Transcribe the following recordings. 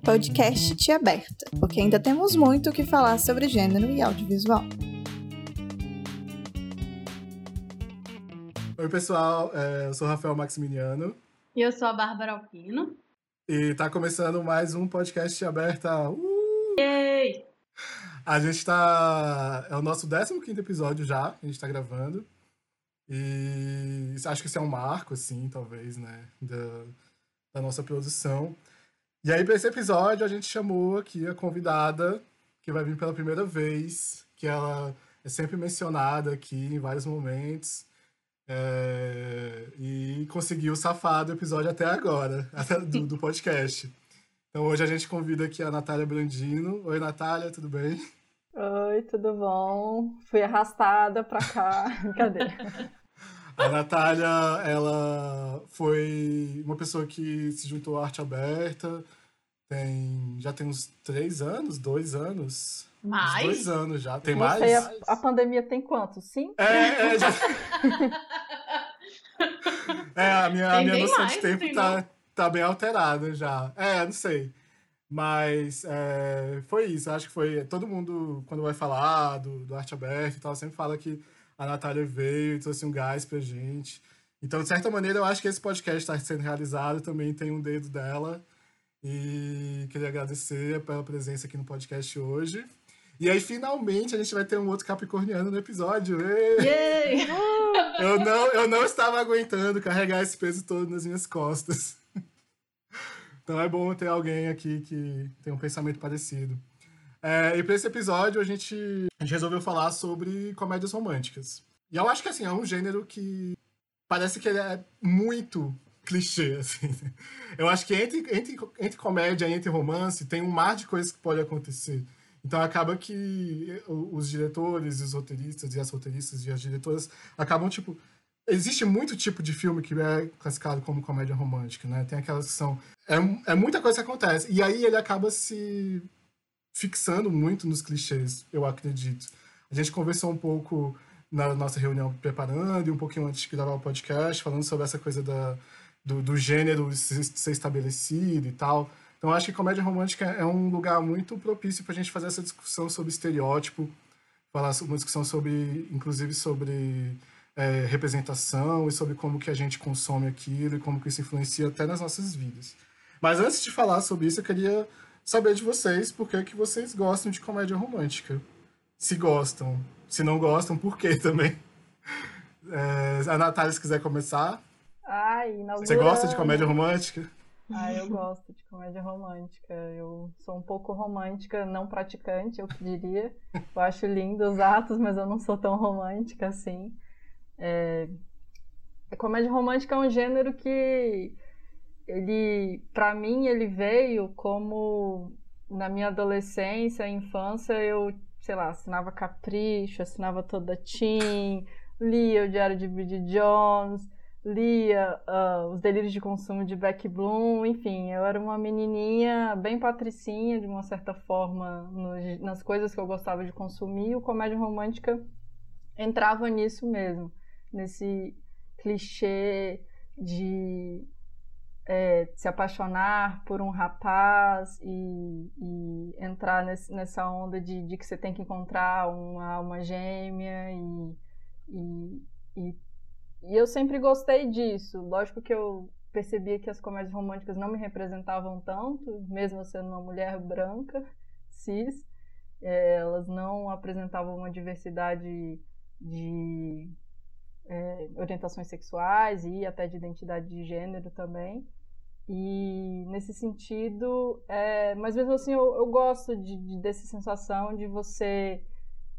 podcast Tia Aberta, porque ainda temos muito o que falar sobre gênero e audiovisual. Oi, pessoal, é, eu sou o Rafael Maximiliano. E eu sou a Bárbara Alpino. E tá começando mais um podcast Tia Aberta. Uh! Yay! A gente tá. É o nosso 15 episódio já, que a gente tá gravando. E acho que isso é um marco, assim, talvez, né, da, da nossa produção. E aí, para esse episódio, a gente chamou aqui a convidada, que vai vir pela primeira vez, que ela é sempre mencionada aqui em vários momentos. É, e conseguiu safar do episódio até agora, do, do, podcast. Então hoje a gente convida aqui a Natália Brandino. Oi, Natália, tudo bem? Oi, tudo bom? Fui arrastada pra cá. Cadê? A Natália, ela foi uma pessoa que se juntou à arte aberta, tem, já tem uns três anos, dois anos. Mais? Dois anos já. Tem mais? Sei, a, a, pandemia tem quanto? Cinco? É, é, já... é a minha, a minha noção mais, de tempo tá, tá bem alterada já. É, não sei. Mas é, foi isso, acho que foi. Todo mundo, quando vai falar do, do Arte Aberta e tal, sempre fala que a Natália veio e trouxe um gás pra gente. Então, de certa maneira, eu acho que esse podcast está sendo realizado também tem um dedo dela. E queria agradecer pela presença aqui no podcast hoje. E aí, finalmente, a gente vai ter um outro capricorniano no episódio. Eu não, eu não estava aguentando carregar esse peso todo nas minhas costas. Então é bom ter alguém aqui que tem um pensamento parecido. É, e para esse episódio a gente, a gente resolveu falar sobre comédias românticas. E eu acho que assim, é um gênero que parece que ele é muito clichê, assim. Eu acho que entre, entre, entre comédia e entre romance tem um mar de coisas que pode acontecer. Então acaba que os diretores, os roteiristas e as roteiristas e as diretoras acabam, tipo, existe muito tipo de filme que é classificado como comédia romântica, né? Tem aquelas que são. É, é muita coisa que acontece. E aí ele acaba se fixando muito nos clichês, eu acredito. A gente conversou um pouco na nossa reunião preparando e um pouquinho antes de gravar o podcast, falando sobre essa coisa da, do, do gênero ser estabelecido e tal. Então, acho que comédia romântica é um lugar muito propício para a gente fazer essa discussão sobre estereótipo, falar uma discussão sobre, inclusive, sobre é, representação e sobre como que a gente consome aquilo e como que isso influencia até nas nossas vidas. Mas antes de falar sobre isso, eu queria saber de vocês por que, que vocês gostam de comédia romântica. Se gostam. Se não gostam, por quê também? É, a Natália, se quiser começar. Ai, Você gosta de comédia romântica? Ah, eu gosto de comédia romântica. Eu sou um pouco romântica, não praticante, eu diria. Eu acho lindo os atos, mas eu não sou tão romântica assim. É... A comédia romântica é um gênero que ele, para mim, ele veio como na minha adolescência, infância, eu, sei lá, assinava Capricho, assinava toda Tim, lia o Diário de Bridget Jones, lia uh, Os Delírios de Consumo de Beck Bloom, enfim, eu era uma menininha bem patricinha, de uma certa forma, no, nas coisas que eu gostava de consumir, e o comédia romântica entrava nisso mesmo, nesse clichê de é, se apaixonar por um rapaz e, e entrar nesse, nessa onda de, de, que você tem que encontrar uma alma gêmea e, e, e, e eu sempre gostei disso. Lógico que eu percebia que as comédias românticas não me representavam tanto, mesmo sendo uma mulher branca, cis, é, elas não apresentavam uma diversidade de é, orientações sexuais e até de identidade de gênero também. E nesse sentido, é, mas mesmo assim eu, eu gosto de, de, dessa sensação de você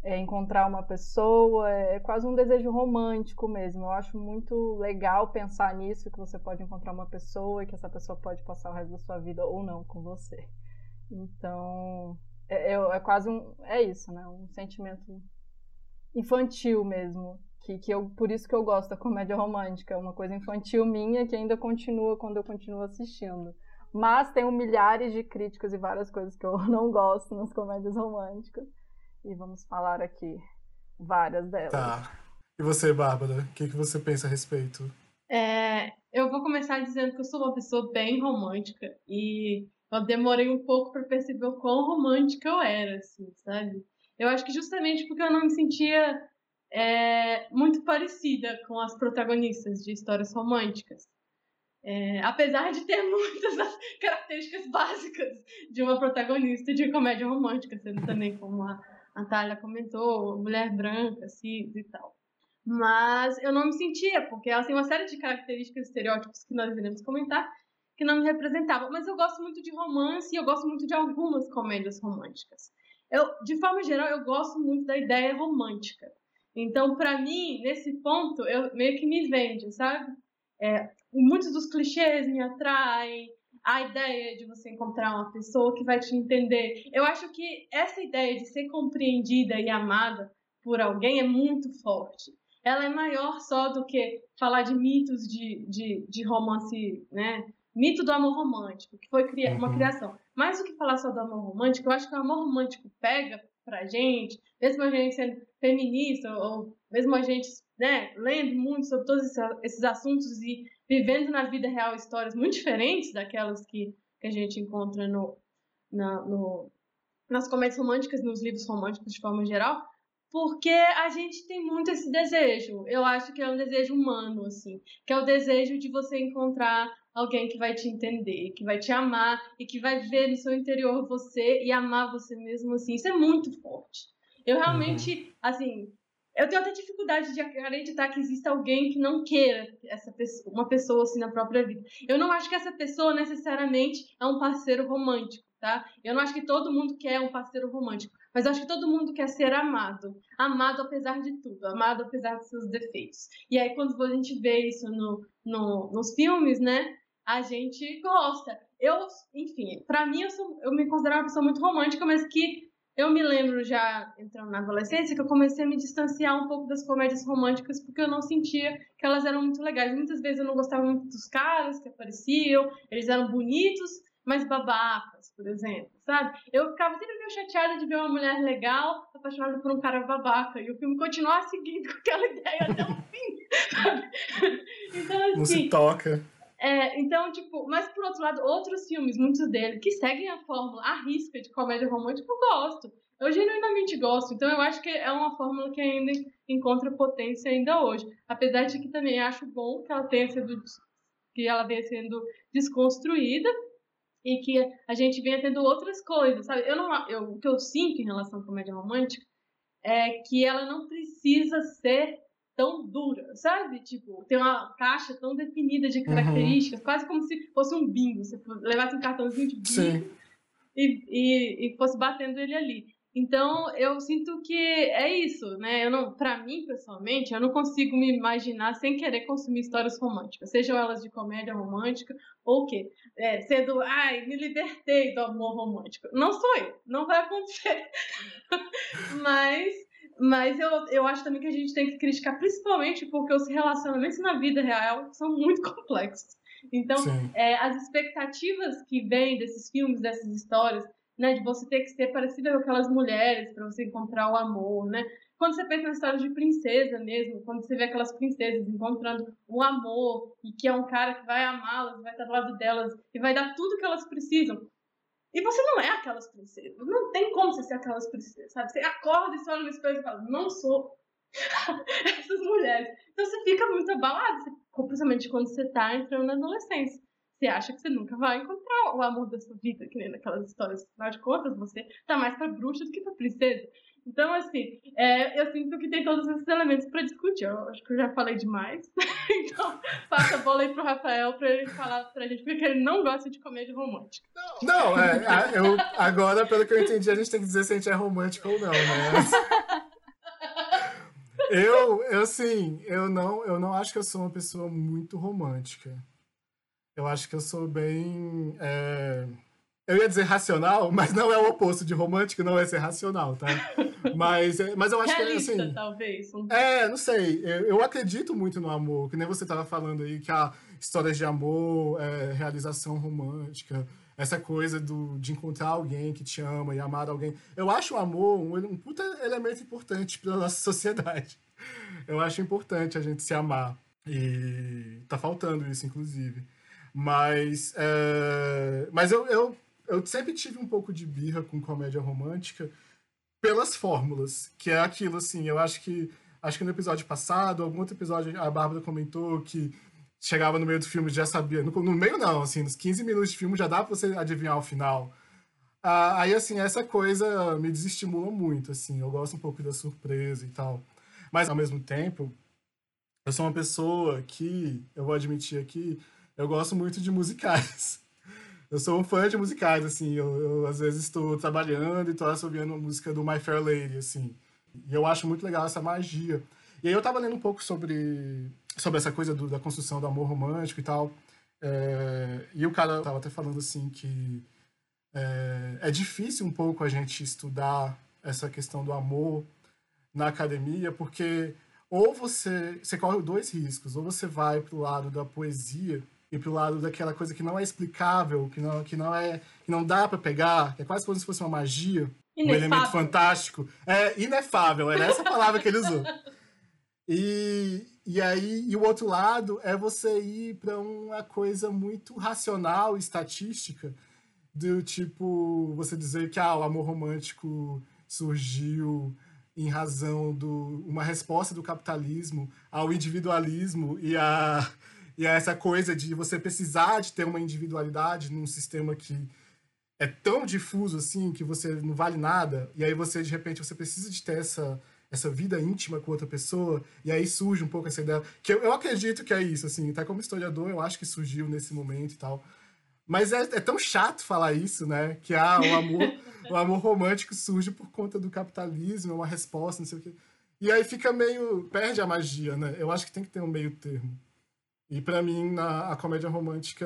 é, encontrar uma pessoa, é, é, quase um desejo romântico mesmo. Eu acho muito legal pensar nisso, que você pode encontrar uma pessoa e que essa pessoa pode passar o resto da sua vida ou não com você. Então, é, é, é quase um. É isso, né? Um sentimento infantil mesmo que, que eu, por isso que eu gosto da comédia romântica, é uma coisa infantil minha que ainda continua quando eu continuo assistindo. Mas tenho milhares de críticas e várias coisas que eu não gosto nas comédias românticas. E vamos falar aqui várias delas. Tá. E você, Bárbara, o que, que você pensa a respeito? É, eu vou começar dizendo que eu sou uma pessoa bem romântica e eu demorei um pouco para perceber o quão romântica eu era, assim, sabe? Eu acho que justamente porque eu não me sentia é, muito parecida com as protagonistas de histórias românticas. É, apesar de ter muitas das características básicas de uma protagonista de comédia romântica, sendo também como a Natália comentou, mulher branca, cis e tal. Mas eu não me sentia, porque ela tem uma série de características, estereótipos que nós iremos comentar, que não me representavam. Mas eu gosto muito de romance e eu gosto muito de algumas comédias românticas. Eu, de forma geral, eu gosto muito da ideia romântica. Então, para mim, nesse ponto, eu meio que me vende, sabe? É, muitos dos clichês me atraem, a ideia de você encontrar uma pessoa que vai te entender. Eu acho que essa ideia de ser compreendida e amada por alguém é muito forte ela é maior só do que falar de mitos de, de, de romance, né? Mito do amor romântico, que foi uma uhum. criação. Mais do que falar só do amor romântico, eu acho que o amor romântico pega pra gente, mesmo a gente sendo feminista, ou mesmo a gente né, lendo muito sobre todos esses assuntos e vivendo na vida real histórias muito diferentes daquelas que, que a gente encontra no, na, no, nas comédias românticas, nos livros românticos de forma geral, porque a gente tem muito esse desejo. Eu acho que é um desejo humano, assim, que é o desejo de você encontrar alguém que vai te entender, que vai te amar e que vai ver no seu interior você e amar você mesmo, assim. Isso é muito forte. Eu realmente, uhum. assim, eu tenho até dificuldade de acreditar que exista alguém que não queira essa pessoa, uma pessoa assim na própria vida. Eu não acho que essa pessoa necessariamente é um parceiro romântico, tá? Eu não acho que todo mundo quer um parceiro romântico. Mas eu acho que todo mundo quer ser amado. Amado apesar de tudo, amado apesar dos seus defeitos. E aí, quando a gente vê isso no, no, nos filmes, né? A gente gosta. Eu, enfim, para mim, eu, sou, eu me considero uma pessoa muito romântica, mas que eu me lembro já entrando na adolescência que eu comecei a me distanciar um pouco das comédias românticas porque eu não sentia que elas eram muito legais. Muitas vezes eu não gostava muito dos caras que apareciam, eles eram bonitos, mas babacas, por exemplo, sabe? Eu ficava sempre meio chateada de ver uma mulher legal apaixonada por um cara babaca e o filme continuar seguindo com aquela ideia até o fim? Então, assim, Não se assim, toca. É, então, tipo, mas por outro lado, outros filmes, muitos deles, que seguem a fórmula, a risca de comédia romântica, eu gosto. Eu genuinamente gosto. Então, eu acho que é uma fórmula que ainda encontra potência ainda hoje. Apesar de que também acho bom que ela tenha sido que ela venha sendo desconstruída e que a gente venha tendo outras coisas, sabe? Eu não, eu, o que eu sinto em relação à comédia romântica é que ela não precisa ser tão dura, sabe? Tipo, tem uma caixa tão definida de uhum. características, uhum. quase como se fosse um bingo. Você levasse um cartãozinho de bingo e, e, e fosse batendo ele ali. Então, eu sinto que é isso, né? Eu não, para mim, pessoalmente, eu não consigo me imaginar sem querer consumir histórias românticas, sejam elas de comédia romântica ou o quê? É, sendo, ai, me libertei do amor romântico. Não sou eu, não vai acontecer. mas mas eu, eu acho também que a gente tem que criticar, principalmente porque os relacionamentos na vida real são muito complexos. Então, é, as expectativas que vêm desses filmes, dessas histórias, né, de você ter que ser parecida com aquelas mulheres para você encontrar o amor, né? Quando você pensa na história de princesa mesmo, quando você vê aquelas princesas encontrando o amor e que é um cara que vai amá-las, vai estar do lado delas e vai dar tudo que elas precisam. E você não é aquelas princesas. Não tem como você ser aquelas princesas, sabe? Você acorda e você olha no espelho e fala, não sou essas mulheres. Então você fica muito abalado, principalmente quando você está entrando na adolescência. Você acha que você nunca vai encontrar o amor da sua vida, que nem naquelas histórias. Afinal de contas, você tá mais pra bruxa do que pra princesa. Então, assim, é, eu sinto que tem todos esses elementos para discutir. Eu acho que eu já falei demais. então, passa a bola aí pro Rafael para ele falar pra gente porque ele não gosta de comédia romântica. Não, é, eu, agora, pelo que eu entendi, a gente tem que dizer se a gente é romântico ou não, né? Eu, eu assim, eu não, eu não acho que eu sou uma pessoa muito romântica. Eu acho que eu sou bem. É... Eu ia dizer racional, mas não é o oposto de romântico, não é ser racional, tá? Mas, é, mas eu acho Realista, que assim. talvez. É, não sei. Eu, eu, acredito muito no amor, que nem você estava falando aí, que a histórias de amor, é, realização romântica, essa coisa do, de encontrar alguém que te ama e amar alguém. Eu acho o amor um, um puta elemento importante para nossa sociedade. Eu acho importante a gente se amar. E tá faltando isso, inclusive. Mas, é, mas eu, eu, eu sempre tive um pouco de birra com comédia romântica pelas fórmulas, que é aquilo assim, eu acho que acho que no episódio passado, algum outro episódio, a Bárbara comentou que chegava no meio do filme já sabia, no, no meio não, assim, nos 15 minutos de filme já dá pra você adivinhar o final. Ah, aí, assim, essa coisa me desestimula muito, assim, eu gosto um pouco da surpresa e tal. Mas, ao mesmo tempo, eu sou uma pessoa que, eu vou admitir aqui, eu gosto muito de musicais. Eu sou um fã de musicais, assim, eu, eu às vezes estou trabalhando e estou ouvindo uma música do My Fair Lady, assim. E eu acho muito legal essa magia. E aí eu estava lendo um pouco sobre, sobre essa coisa do, da construção do amor romântico e tal. É, e o cara estava até falando assim que é, é difícil um pouco a gente estudar essa questão do amor na academia, porque ou você, você corre dois riscos, ou você vai para o lado da poesia e para o lado daquela coisa que não é explicável, que não, que não é que não dá para pegar, que é quase como se fosse uma magia, inefável. um elemento fantástico, é inefável, era essa palavra que ele usou. E, e aí e o outro lado é você ir para uma coisa muito racional, estatística, do tipo você dizer que ah, o amor romântico surgiu em razão de uma resposta do capitalismo ao individualismo e a, e a essa coisa de você precisar de ter uma individualidade num sistema que é tão difuso assim que você não vale nada e aí você de repente você precisa de ter essa essa vida íntima com outra pessoa e aí surge um pouco essa ideia que eu, eu acredito que é isso assim tá como historiador eu acho que surgiu nesse momento e tal mas é, é tão chato falar isso, né? Que ah, o amor, o amor romântico surge por conta do capitalismo, é uma resposta, não sei o quê. E aí fica meio. perde a magia, né? Eu acho que tem que ter um meio termo. E para mim, na, a comédia romântica,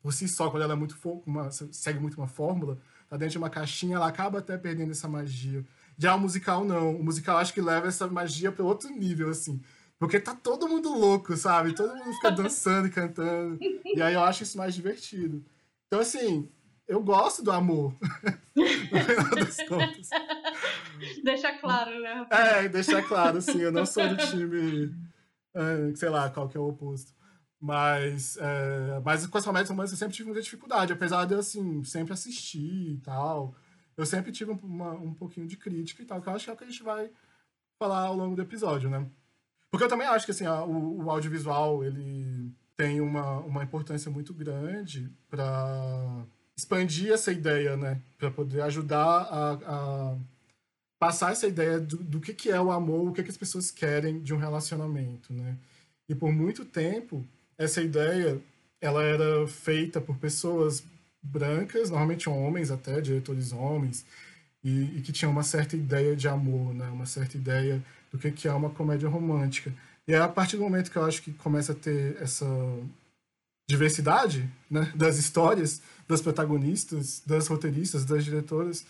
por si só, quando ela é muito uma, segue muito uma fórmula, tá dentro de uma caixinha, ela acaba até perdendo essa magia. Já o musical, não. O musical acho que leva essa magia para outro nível, assim. Porque tá todo mundo louco, sabe? Todo mundo fica dançando e cantando. E aí eu acho isso mais divertido. Então, assim, eu gosto do amor. no final das contas. Deixa claro, né? É, deixar claro, sim. Eu não sou do time. É, sei lá, qual que é o oposto. Mas, é, mas com as comédias românticas eu sempre tive muita dificuldade, apesar de eu, assim, sempre assistir e tal. Eu sempre tive uma, um pouquinho de crítica e tal, que eu acho que é o que a gente vai falar ao longo do episódio, né? Porque eu também acho que assim, a, o, o, audiovisual ele tem uma, uma importância muito grande para expandir essa ideia, né? Para poder ajudar a, a, passar essa ideia do, do que, que é o amor, o que, que as pessoas querem de um relacionamento, né? E por muito tempo, essa ideia ela era feita por pessoas brancas, normalmente homens até, diretores homens, e, e que tinham uma certa ideia de amor, né? Uma certa ideia do que, que é uma comédia romântica. E é a partir do momento que eu acho que começa a ter essa diversidade né, das histórias, das protagonistas, das roteiristas, das diretoras,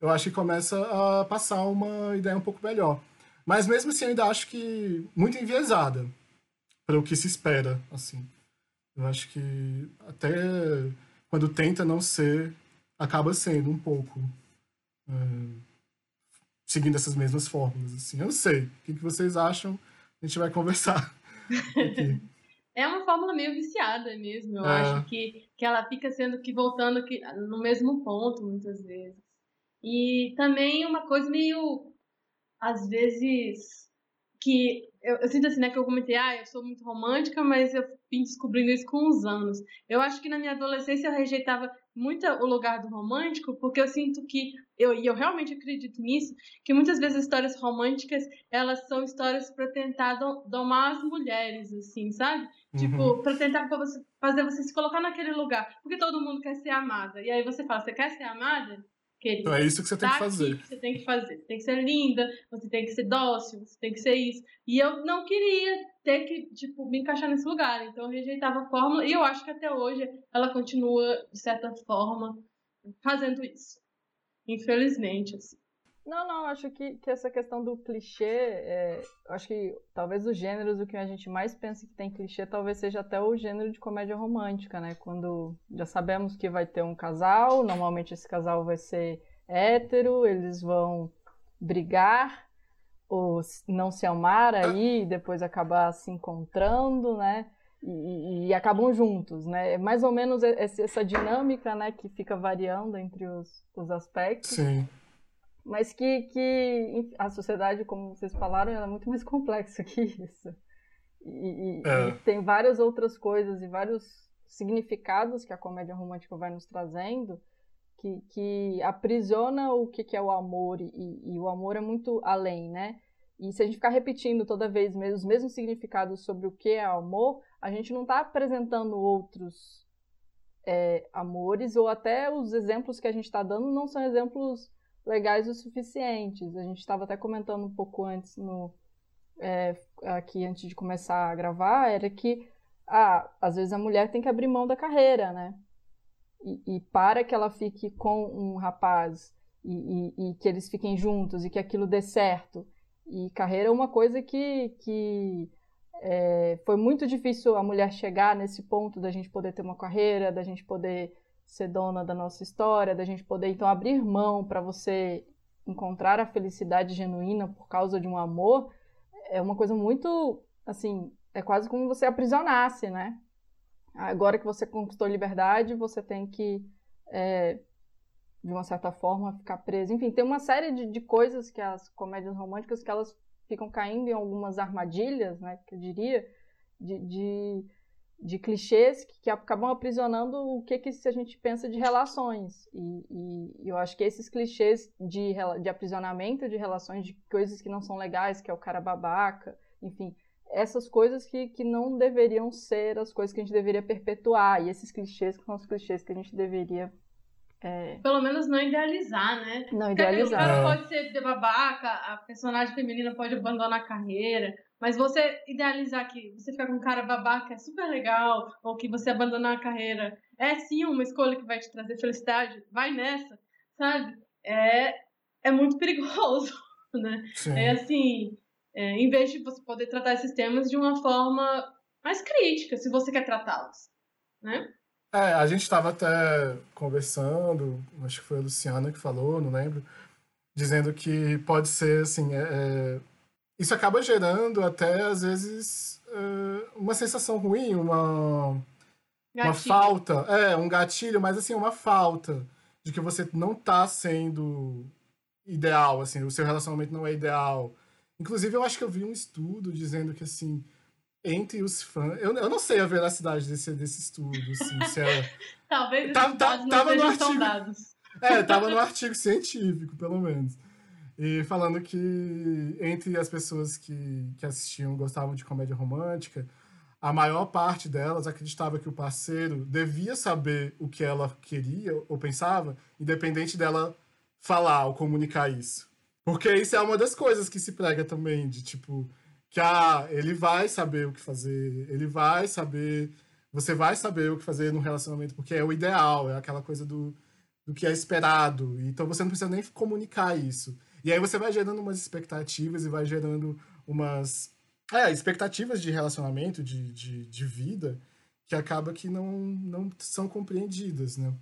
eu acho que começa a passar uma ideia um pouco melhor. Mas mesmo assim, eu ainda acho que muito enviesada para o que se espera, assim. Eu acho que até quando tenta não ser, acaba sendo um pouco. É seguindo essas mesmas fórmulas. Assim. Eu não sei. O que, que vocês acham? A gente vai conversar. é uma fórmula meio viciada mesmo. Eu é. acho que, que ela fica sendo que voltando que, no mesmo ponto muitas vezes. E também uma coisa meio, às vezes, que eu, eu, sinto assim, né, que eu comentei, ah, eu sou muito romântica, mas eu vim descobrindo isso com os anos. Eu acho que na minha adolescência eu rejeitava muito o lugar do romântico, porque eu sinto que, eu, e eu realmente acredito nisso, que muitas vezes histórias românticas, elas são histórias para tentar domar as mulheres, assim, sabe? Tipo, uhum. Tipo, para tentar fazer você se colocar naquele lugar. Porque todo mundo quer ser amada. E aí você fala, você quer ser amada? Querida, então é isso que você tem tá que fazer. Que você tem que fazer. Você tem que ser linda, você tem que ser dócil, você tem que ser isso. E eu não queria ter que, tipo, me encaixar nesse lugar. Então eu rejeitava a fórmula e eu acho que até hoje ela continua, de certa forma, fazendo isso. Infelizmente, assim. Não, não, acho que, que essa questão do clichê, é, acho que talvez os gêneros, o que a gente mais pensa que tem clichê, talvez seja até o gênero de comédia romântica, né? Quando já sabemos que vai ter um casal, normalmente esse casal vai ser hétero, eles vão brigar ou não se amar aí, e depois acabar se encontrando, né? e, e, acabam juntos, né? É mais ou menos essa dinâmica, né, que fica variando entre os, os aspectos. Sim. Mas que, que a sociedade, como vocês falaram, é muito mais complexa que isso. E, é. e, tem várias outras coisas e vários significados que a comédia romântica vai nos trazendo que, que aprisiona o que, que é o amor e, e o amor é muito além, né? E se a gente ficar repetindo toda vez os mesmos significados sobre o que é amor, a gente não está apresentando outros é, amores, ou até os exemplos que a gente está dando não são exemplos legais o suficientes. A gente estava até comentando um pouco antes, no, é, aqui antes de começar a gravar, era que ah, às vezes a mulher tem que abrir mão da carreira, né? E, e para que ela fique com um rapaz e, e, e que eles fiquem juntos e que aquilo dê certo e carreira é uma coisa que, que é, foi muito difícil a mulher chegar nesse ponto da gente poder ter uma carreira, da gente poder ser dona da nossa história, da gente poder então abrir mão para você encontrar a felicidade genuína por causa de um amor, é uma coisa muito, assim, é quase como você aprisionasse, né? Agora que você conquistou liberdade, você tem que é, de uma certa forma, ficar preso. Enfim, tem uma série de, de coisas que as comédias românticas que elas ficam caindo em algumas armadilhas, né, que eu diria, de, de, de clichês que, que, acabam aprisionando o que, que a gente pensa de relações. E, e, eu acho que esses clichês de, de aprisionamento de relações, de coisas que não são legais, que é o cara babaca, enfim, essas coisas que, que não deveriam ser as coisas que a gente deveria perpetuar, e esses clichês que são os clichês que a gente deveria é... Pelo menos não idealizar, né? Não idealizar. O cara é. pode ser babaca, a personagem feminina pode abandonar a carreira, mas você idealizar que você ficar com um cara babaca é super legal, ou que você abandonar a carreira é sim uma escolha que vai te trazer felicidade, vai nessa, sabe? É, é muito perigoso, né? Sim. É assim, é, em vez de você poder tratar esses temas de uma forma mais crítica, se você quer tratá-los, né? É, a gente estava até conversando, acho que foi a Luciana que falou, não lembro, dizendo que pode ser assim. É, é isso acaba gerando até, às vezes, é, uma sensação ruim, uma, uma falta. É, um gatilho, mas assim, uma falta de que você não está sendo ideal, assim, o seu relacionamento não é ideal. Inclusive, eu acho que eu vi um estudo dizendo que, assim, entre os fãs. Eu, eu não sei a veracidade desse, desse estudo, assim, se é... Talvez tá, tá, tava no artigo. É, tava no artigo científico, pelo menos. E falando que entre as pessoas que, que assistiam gostavam de comédia romântica, a maior parte delas acreditava que o parceiro devia saber o que ela queria ou pensava, independente dela falar ou comunicar isso. Porque isso é uma das coisas que se prega também, de tipo, que ah, ele vai saber o que fazer, ele vai saber, você vai saber o que fazer no relacionamento, porque é o ideal, é aquela coisa do, do que é esperado. Então você não precisa nem comunicar isso. E aí você vai gerando umas expectativas e vai gerando umas é, expectativas de relacionamento, de, de, de vida, que acaba que não, não são compreendidas, né?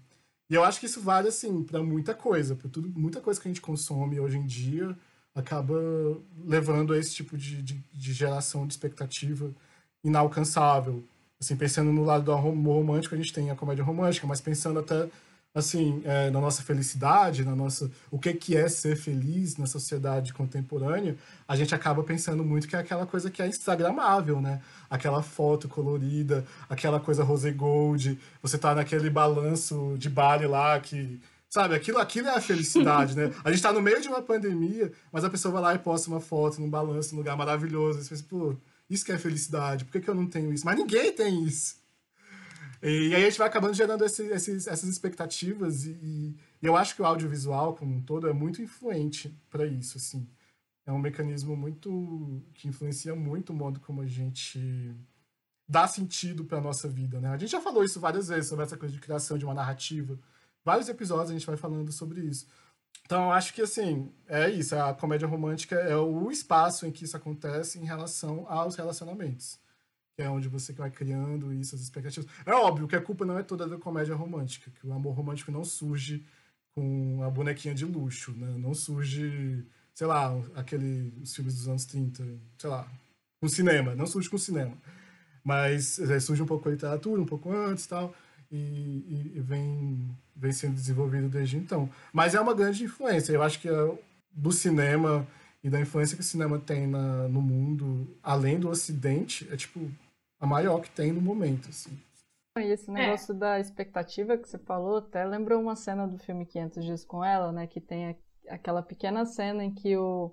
E eu acho que isso vale, assim, para muita coisa, para tudo, muita coisa que a gente consome hoje em dia, acaba levando a esse tipo de, de, de, geração de expectativa inalcançável. Assim, pensando no lado do romântico, a gente tem a comédia romântica, mas pensando até assim é, na nossa felicidade, na nossa o que que é ser feliz na sociedade contemporânea, a gente acaba pensando muito que é aquela coisa que é instagramável, né? Aquela foto colorida, aquela coisa rose gold, você tá naquele balanço de Bali lá que Sabe, aquilo, aquilo é a felicidade, né? A gente tá no meio de uma pandemia, mas a pessoa vai lá e posta uma foto num balanço, num lugar maravilhoso. E você pensa, pô, isso que é felicidade, por que, que eu não tenho isso? Mas ninguém tem isso. E, aí a gente vai acabando gerando esse, esses, essas expectativas, e, e, eu acho que o audiovisual, como um todo, é muito influente para isso, assim. É um mecanismo muito. que influencia muito o modo como a gente dá sentido para nossa vida, né? A gente já falou isso várias vezes sobre essa coisa de criação de uma narrativa vários episódios a gente vai falando sobre isso. Então, acho que, assim, é isso. A comédia romântica é o espaço em que isso acontece em relação aos relacionamentos. Que é onde você vai criando isso, as expectativas. É óbvio que a culpa não é toda da comédia romântica, que o amor romântico não surge com a bonequinha de luxo, né? Não surge, sei lá, aquele, os filmes dos anos 30, sei lá, com cinema. Não surge com cinema. Mas é, surge um pouco a literatura, um pouco antes tal, e, e, e vem, vem sendo desenvolvido desde então. Mas é uma grande influência. Eu acho que é do cinema e da influência que o cinema tem na, no mundo, além do Ocidente, é tipo a maior que tem no momento. Assim. E esse é. negócio é. da expectativa que você falou, até lembrou uma cena do filme 500 Dias com Ela, né? Que tem aquela pequena cena em que o,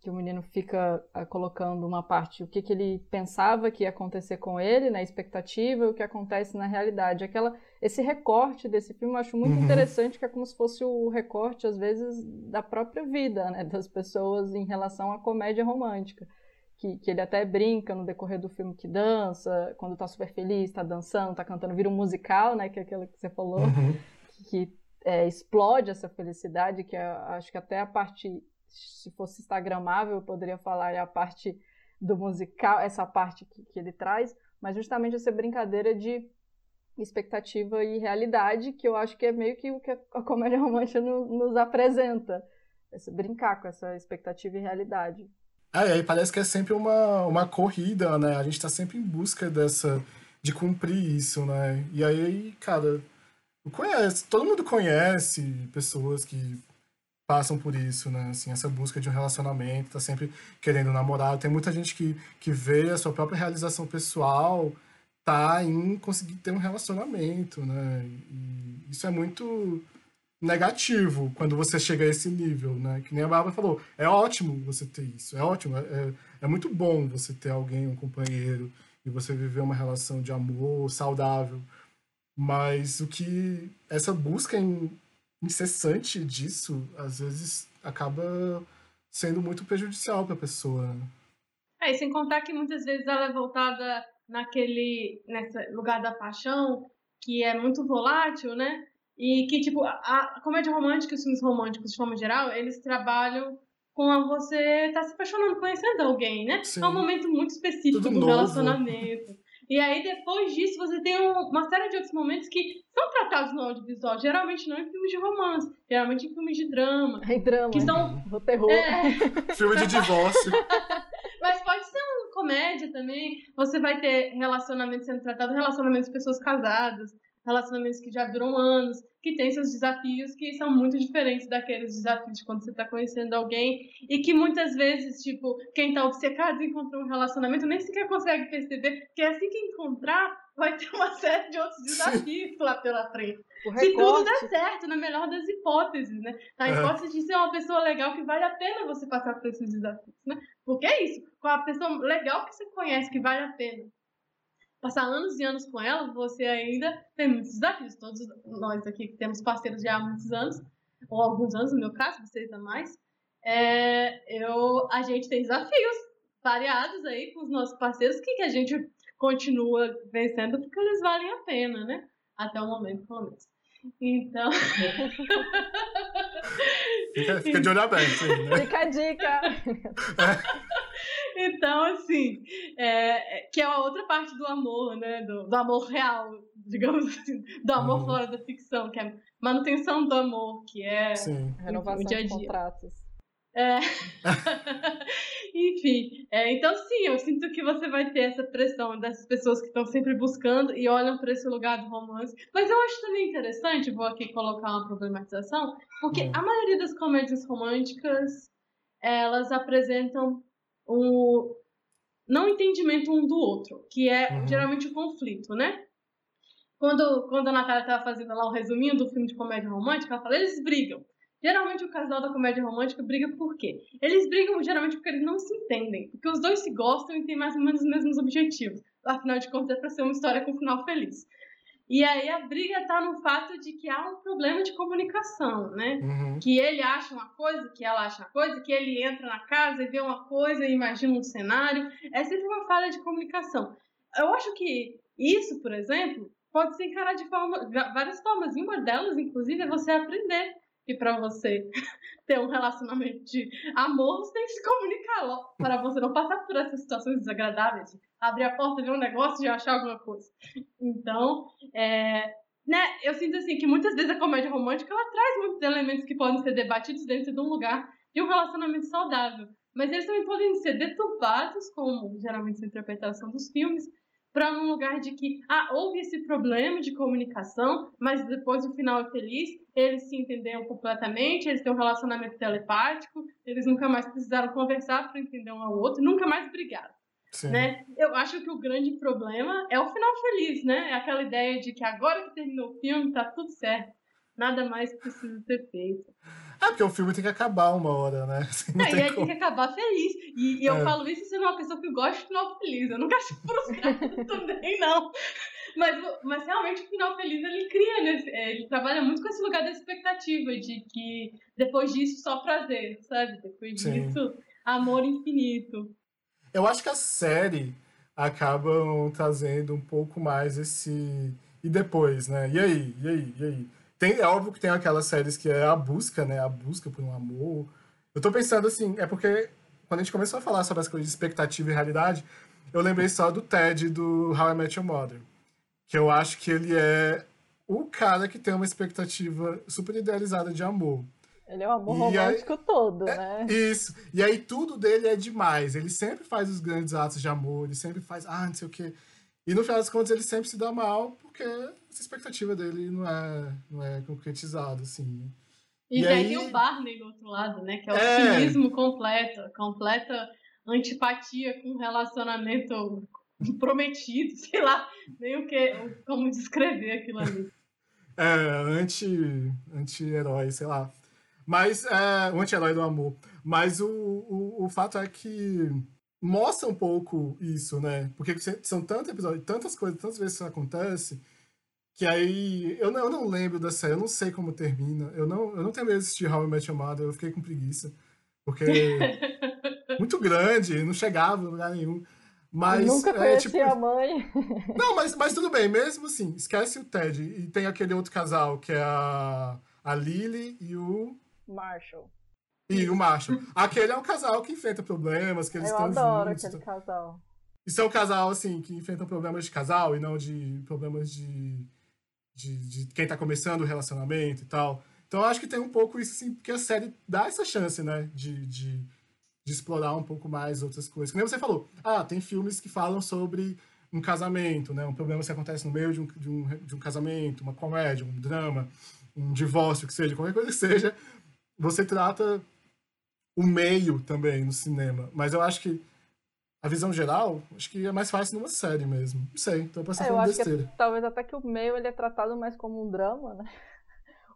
que o menino fica uh, colocando uma parte, o que, que ele pensava que ia acontecer com ele, na né, expectativa, e o que acontece na realidade. Aquela, esse recorte desse filme eu acho muito uhum. interessante, que é como se fosse o recorte, às vezes, da própria vida né, das pessoas em relação à comédia romântica. Que, que ele até brinca no decorrer do filme que dança, quando tá super feliz, tá dançando, tá cantando, vira um musical, né? Que é aquilo que você falou, uhum. que, que é, explode essa felicidade, que é, acho que até a parte se fosse instagramável, eu poderia falar é a parte do musical, essa parte que, que ele traz, mas justamente essa brincadeira de expectativa e realidade, que eu acho que é meio que o que a comédia romântica no, nos apresenta. Esse, brincar com essa expectativa e realidade. É, aí parece que é sempre uma, uma corrida, né? A gente tá sempre em busca dessa, de cumprir isso, né? E aí, cara, conhece, todo mundo conhece pessoas que passam por isso, né? Assim, essa busca de um relacionamento, tá sempre querendo namorar. Tem muita gente que, que vê a sua própria realização pessoal tá em conseguir ter um relacionamento, né? E isso é muito negativo quando você chega a esse nível, né? Que nem a Bárbara falou, é ótimo você ter isso, é ótimo, é, é, é muito bom você ter alguém, um companheiro, e você viver uma relação de amor saudável. Mas o que essa busca incessante disso, às vezes acaba sendo muito prejudicial para a pessoa. Né? É, e sem contar que muitas vezes ela é voltada naquele nesse lugar da paixão, que é muito volátil, né? E que, tipo, a, a comédia romântica e os filmes românticos, de forma geral, eles trabalham com você tá se apaixonando, conhecendo alguém, né? Sim. É um momento muito específico Tudo do novo. relacionamento. E aí, depois disso, você tem uma série de outros momentos que são tratados no audiovisual. Geralmente não em filmes de romance, geralmente em filmes de drama. É drama. Que são. O terror. É... Filme de divórcio. Mas pode ser uma comédia também. Você vai ter relacionamentos sendo tratados, relacionamentos de pessoas casadas, relacionamentos que já duram anos, que têm seus desafios que são muito diferentes daqueles desafios de quando você está conhecendo alguém e que muitas vezes, tipo, quem está obcecado em encontrar um relacionamento nem sequer consegue perceber que assim que encontrar vai ter uma série de outros desafios lá pela frente. Se tudo der certo, na melhor das hipóteses, né? Na é. hipótese de ser uma pessoa legal que vale a pena você passar por esses desafios, né? Porque é isso, com a pessoa legal que você conhece, que vale a pena passar anos e anos com ela, você ainda tem muitos desafios. Todos nós aqui que temos parceiros já há muitos anos, ou alguns anos no meu caso, vocês a mais, é, eu, a gente tem desafios variados aí com os nossos parceiros que, que a gente continua vencendo porque eles valem a pena, né? Até o momento, pelo menos. Então. fica, fica de olho aberto. Né? Fica a dica. Então, assim, é, que é a outra parte do amor, né? Do, do amor real, digamos assim, do amor uhum. fora da ficção, que é manutenção do amor, que é Sim. renovação dia -dia. de contratos. É. Enfim, é, então sim, eu sinto que você vai ter essa pressão dessas pessoas que estão sempre buscando e olham para esse lugar do romance. Mas eu acho também interessante, vou aqui colocar uma problematização, porque hum. a maioria das comédias românticas elas apresentam o não entendimento um do outro, que é uhum. geralmente o conflito, né? Quando, quando a Natália estava fazendo lá o resuminho do filme de comédia romântica, ela fala, eles brigam. Geralmente o casal da comédia romântica briga por quê? Eles brigam geralmente porque eles não se entendem, porque os dois se gostam e têm mais ou menos os mesmos objetivos. Afinal de contas, é para ser uma história com um final feliz. E aí a briga está no fato de que há um problema de comunicação, né? Uhum. Que ele acha uma coisa, que ela acha uma coisa, que ele entra na casa e vê uma coisa e imagina um cenário. É sempre uma falha de comunicação. Eu acho que isso, por exemplo, pode ser encarado de forma, várias formas. E uma delas, inclusive, é você aprender que para você ter um relacionamento de amor, você tem que se comunicar para você não passar por essas situações desagradáveis abrir a porta, ver um negócio e achar alguma coisa. Então, é, né, eu sinto assim que muitas vezes a comédia romântica ela traz muitos elementos que podem ser debatidos dentro de um lugar de um relacionamento saudável. Mas eles também podem ser deturpados, como geralmente a interpretação dos filmes, para um lugar de que, ah, houve esse problema de comunicação, mas depois o final é feliz, eles se entenderam completamente, eles têm um relacionamento telepático, eles nunca mais precisaram conversar para entender um ao outro, nunca mais brigaram. Né? Eu acho que o grande problema é o final feliz, né? É aquela ideia de que agora que terminou o filme, tá tudo certo. Nada mais precisa ser feito. Ah, porque o filme tem que acabar uma hora, né? Assim, é, e aí tem que acabar feliz. E, e eu é. falo isso sendo uma pessoa que gosta de final feliz. Eu nunca acho frustrado também, não. Mas, mas realmente o final feliz ele cria, né? ele trabalha muito com esse lugar da expectativa de que depois disso só prazer, sabe? Depois Sim. disso, amor infinito. Eu acho que a série acabam trazendo um pouco mais esse. E depois, né? E aí? E aí? E aí? Tem, é óbvio que tem aquelas séries que é a busca, né? A busca por um amor. Eu tô pensando assim, é porque quando a gente começou a falar sobre as coisas de expectativa e realidade, eu lembrei só do Ted do How I Met Your Mother. Que eu acho que ele é o cara que tem uma expectativa super idealizada de amor. Ele é o amor e romântico aí, todo, é, né? Isso. E aí tudo dele é demais. Ele sempre faz os grandes atos de amor, ele sempre faz, ah, não sei o quê. E no final das contas ele sempre se dá mal porque essa expectativa dele não é, não é concretizada, assim. E, e aí tem o Barney do outro lado, né? Que é o é... cinismo completo, completa antipatia com relacionamento prometido, sei lá, nem o que, como descrever aquilo ali. É, anti, anti-herói, sei lá. Mas, é, o anti-herói do amor. Mas o, o, o fato é que mostra um pouco isso, né? Porque são tantos episódios, tantas coisas, tantas vezes que isso acontece, que aí eu não, eu não lembro da série, eu não sei como termina. Eu não, eu não tenho medo de assistir How I Met Your Mother, eu fiquei com preguiça. Porque muito grande, não chegava em lugar nenhum. Mas, eu nunca conheci é, tipo... a mãe. Não, mas, mas tudo bem, mesmo assim, esquece o Ted. E tem aquele outro casal, que é a, a Lily e o. Marshall. E o Marshall. Aquele é um casal que enfrenta problemas, que eles Eu estão juntos. Eu adoro aquele casal. Isso é um casal, assim, que enfrenta problemas de casal e não de problemas de, de, de quem tá começando o relacionamento e tal. Então eu acho que tem um pouco isso, assim, porque a série dá essa chance, né, de, de, de explorar um pouco mais outras coisas. Como você falou, ah, tem filmes que falam sobre um casamento, né, um problema que acontece no meio de um, de um, de um casamento, uma comédia, um drama, um divórcio, que seja, qualquer coisa que seja, você trata o meio também no cinema. Mas eu acho que a visão geral, acho que é mais fácil numa série mesmo. Não sei, tô pensando é, eu acho besteira. Que, talvez até que o meio ele é tratado mais como um drama, né?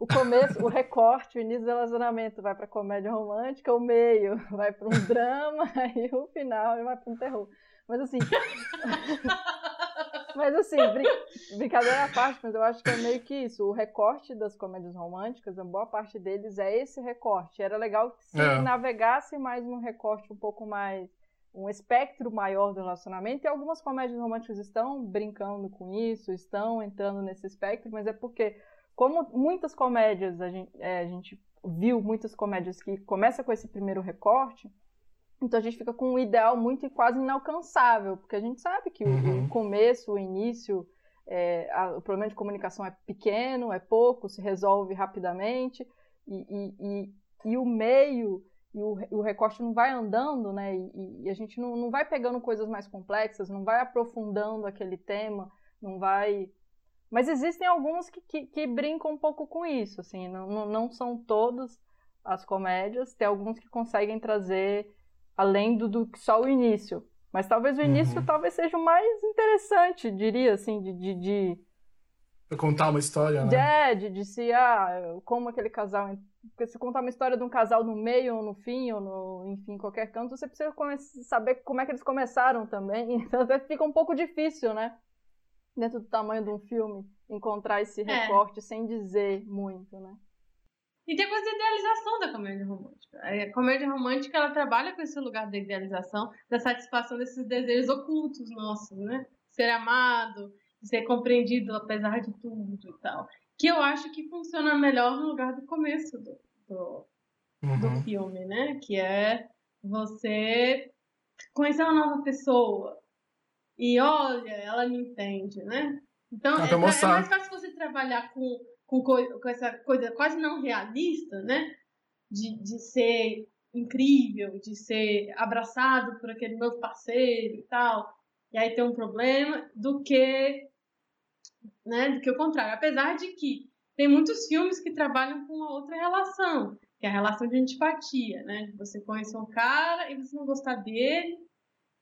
O começo, o recorte, o início do relacionamento vai para comédia romântica, o meio vai para um drama e o final vai para um terror. Mas assim, Mas assim, brin brincadeira à parte, mas eu acho que é meio que isso. O recorte das comédias românticas, a boa parte deles é esse recorte. Era legal se é. navegasse mais num recorte um pouco mais. um espectro maior do relacionamento. E algumas comédias românticas estão brincando com isso, estão entrando nesse espectro, mas é porque, como muitas comédias, a gente, é, a gente viu muitas comédias que começam com esse primeiro recorte então a gente fica com um ideal muito e quase inalcançável, porque a gente sabe que uhum. o, começo, o início, é, a, o problema de comunicação é pequeno, é pouco, se resolve rapidamente, e, e, e, e o meio e o, o, recorte não vai andando, né? E, a gente não, não vai pegando coisas mais complexas, não vai aprofundando aquele tema, não vai. Mas existem alguns que, que, que brincam um pouco com isso, assim, não, não, não são todas as comédias, tem alguns que conseguem trazer além do, do só o início. Mas talvez o início uhum. talvez seja o mais interessante, diria assim, de, de, de... contar uma história, né? É, de, de se, ah, como aquele casal. Porque se contar uma história de um casal no meio, ou no fim, ou no, enfim, qualquer canto, você precisa saber como é que eles começaram também. Então até fica um pouco difícil, né? Dentro do tamanho de um filme, encontrar esse é. recorte sem dizer muito, né? E tem a coisa da idealização da comédia romântica. A comédia romântica ela trabalha com esse lugar da idealização, da satisfação desses desejos ocultos nossos, né? Ser amado, ser compreendido apesar de tudo e tal. Que eu acho que funciona melhor no lugar do começo do, do, uhum. do filme, né? Que é você conhecer uma nova pessoa e olha, ela me entende, né? Então é, é mais fácil você trabalhar com com, com essa coisa quase não realista, né? De, de ser incrível, de ser abraçado por aquele novo parceiro e tal. e aí tem um problema, do que, né, do que o contrário. Apesar de que tem muitos filmes que trabalham com uma outra relação, que é a relação de antipatia, né? Você conhece um cara e você não gostar dele,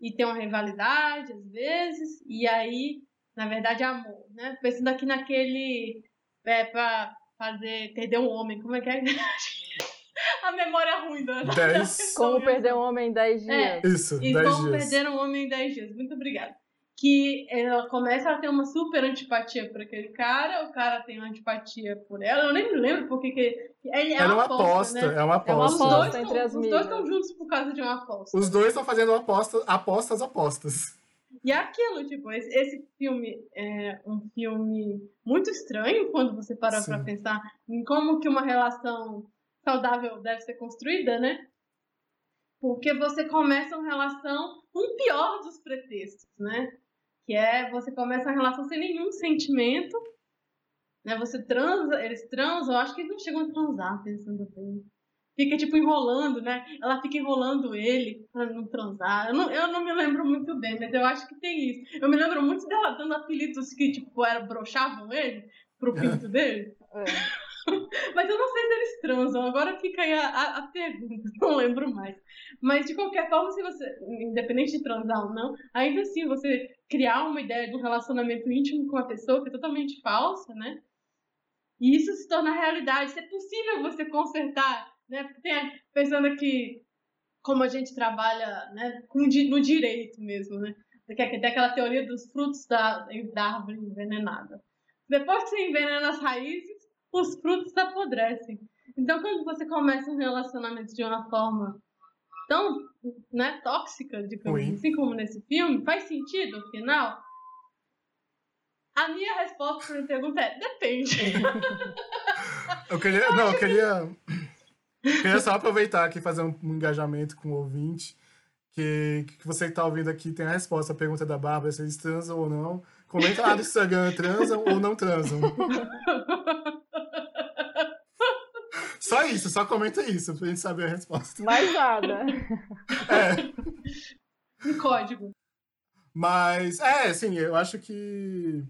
e tem uma rivalidade às vezes, e aí, na verdade, amor, né? Pensando aqui naquele. É, pra fazer. Perder um homem, como é que é? a memória ruim da. Dez. Como perder um homem em 10 dias. É, Isso, E 10 como dias. perder um homem em 10 dias. Muito obrigada. Que ela começa a ter uma super antipatia por aquele cara, o cara tem uma antipatia por ela. Eu nem me lembro porque que. É, é Era uma aposta, né? é uma É uma Os aposta. aposta tão- entre as os dois estão juntos por causa de uma aposta. Os dois estão fazendo aposta, apostas apostas. E é aquilo, tipo, esse, filme é um filme muito estranho quando você para Sim. pra pensar em como que uma relação saudável deve ser construída, né? Porque você começa uma relação com o pior dos pretextos, né? Que é você começa uma relação sem nenhum sentimento, né? Você transa, eles transam, eu acho que eles não chegam a transar, pensando bem. Fica, tipo, enrolando, né? Ela fica enrolando ele pra não transar. Eu não, eu não me lembro muito bem, mas eu acho que tem isso. Eu me lembro muito dela dando apelidos que, tipo, era, broxavam ele pro pinto dele. É. Mas eu não sei se eles transam. Agora fica aí a, a, a pergunta. Não lembro mais. Mas, de qualquer forma, se você, independente de transar ou não, ainda assim, você criar uma ideia de um relacionamento íntimo com uma pessoa que é totalmente falsa, né? E isso se torna realidade. Se é possível você consertar, né? Porque tem, pensando aqui como a gente trabalha né, com, no direito mesmo, né? Aquela teoria dos frutos da, da árvore envenenada. Depois que você envenena as raízes, os frutos apodrecem. Então, quando você começa um relacionamento de uma forma tão né, tóxica, digamos Ruim. assim, como nesse filme, faz sentido, afinal? A minha resposta para a pergunta é: depende. Eu queria. Não, eu queria. Queria só aproveitar aqui e fazer um, um engajamento com o ouvinte. Que, que você que tá ouvindo aqui tem a resposta à pergunta da Bárbara, se eles transam ou não. Comenta lá no Instagram, transam ou não transam. Só isso, só comenta isso, pra gente saber a resposta. Mais nada. É. um código. Mas, é, assim, eu acho que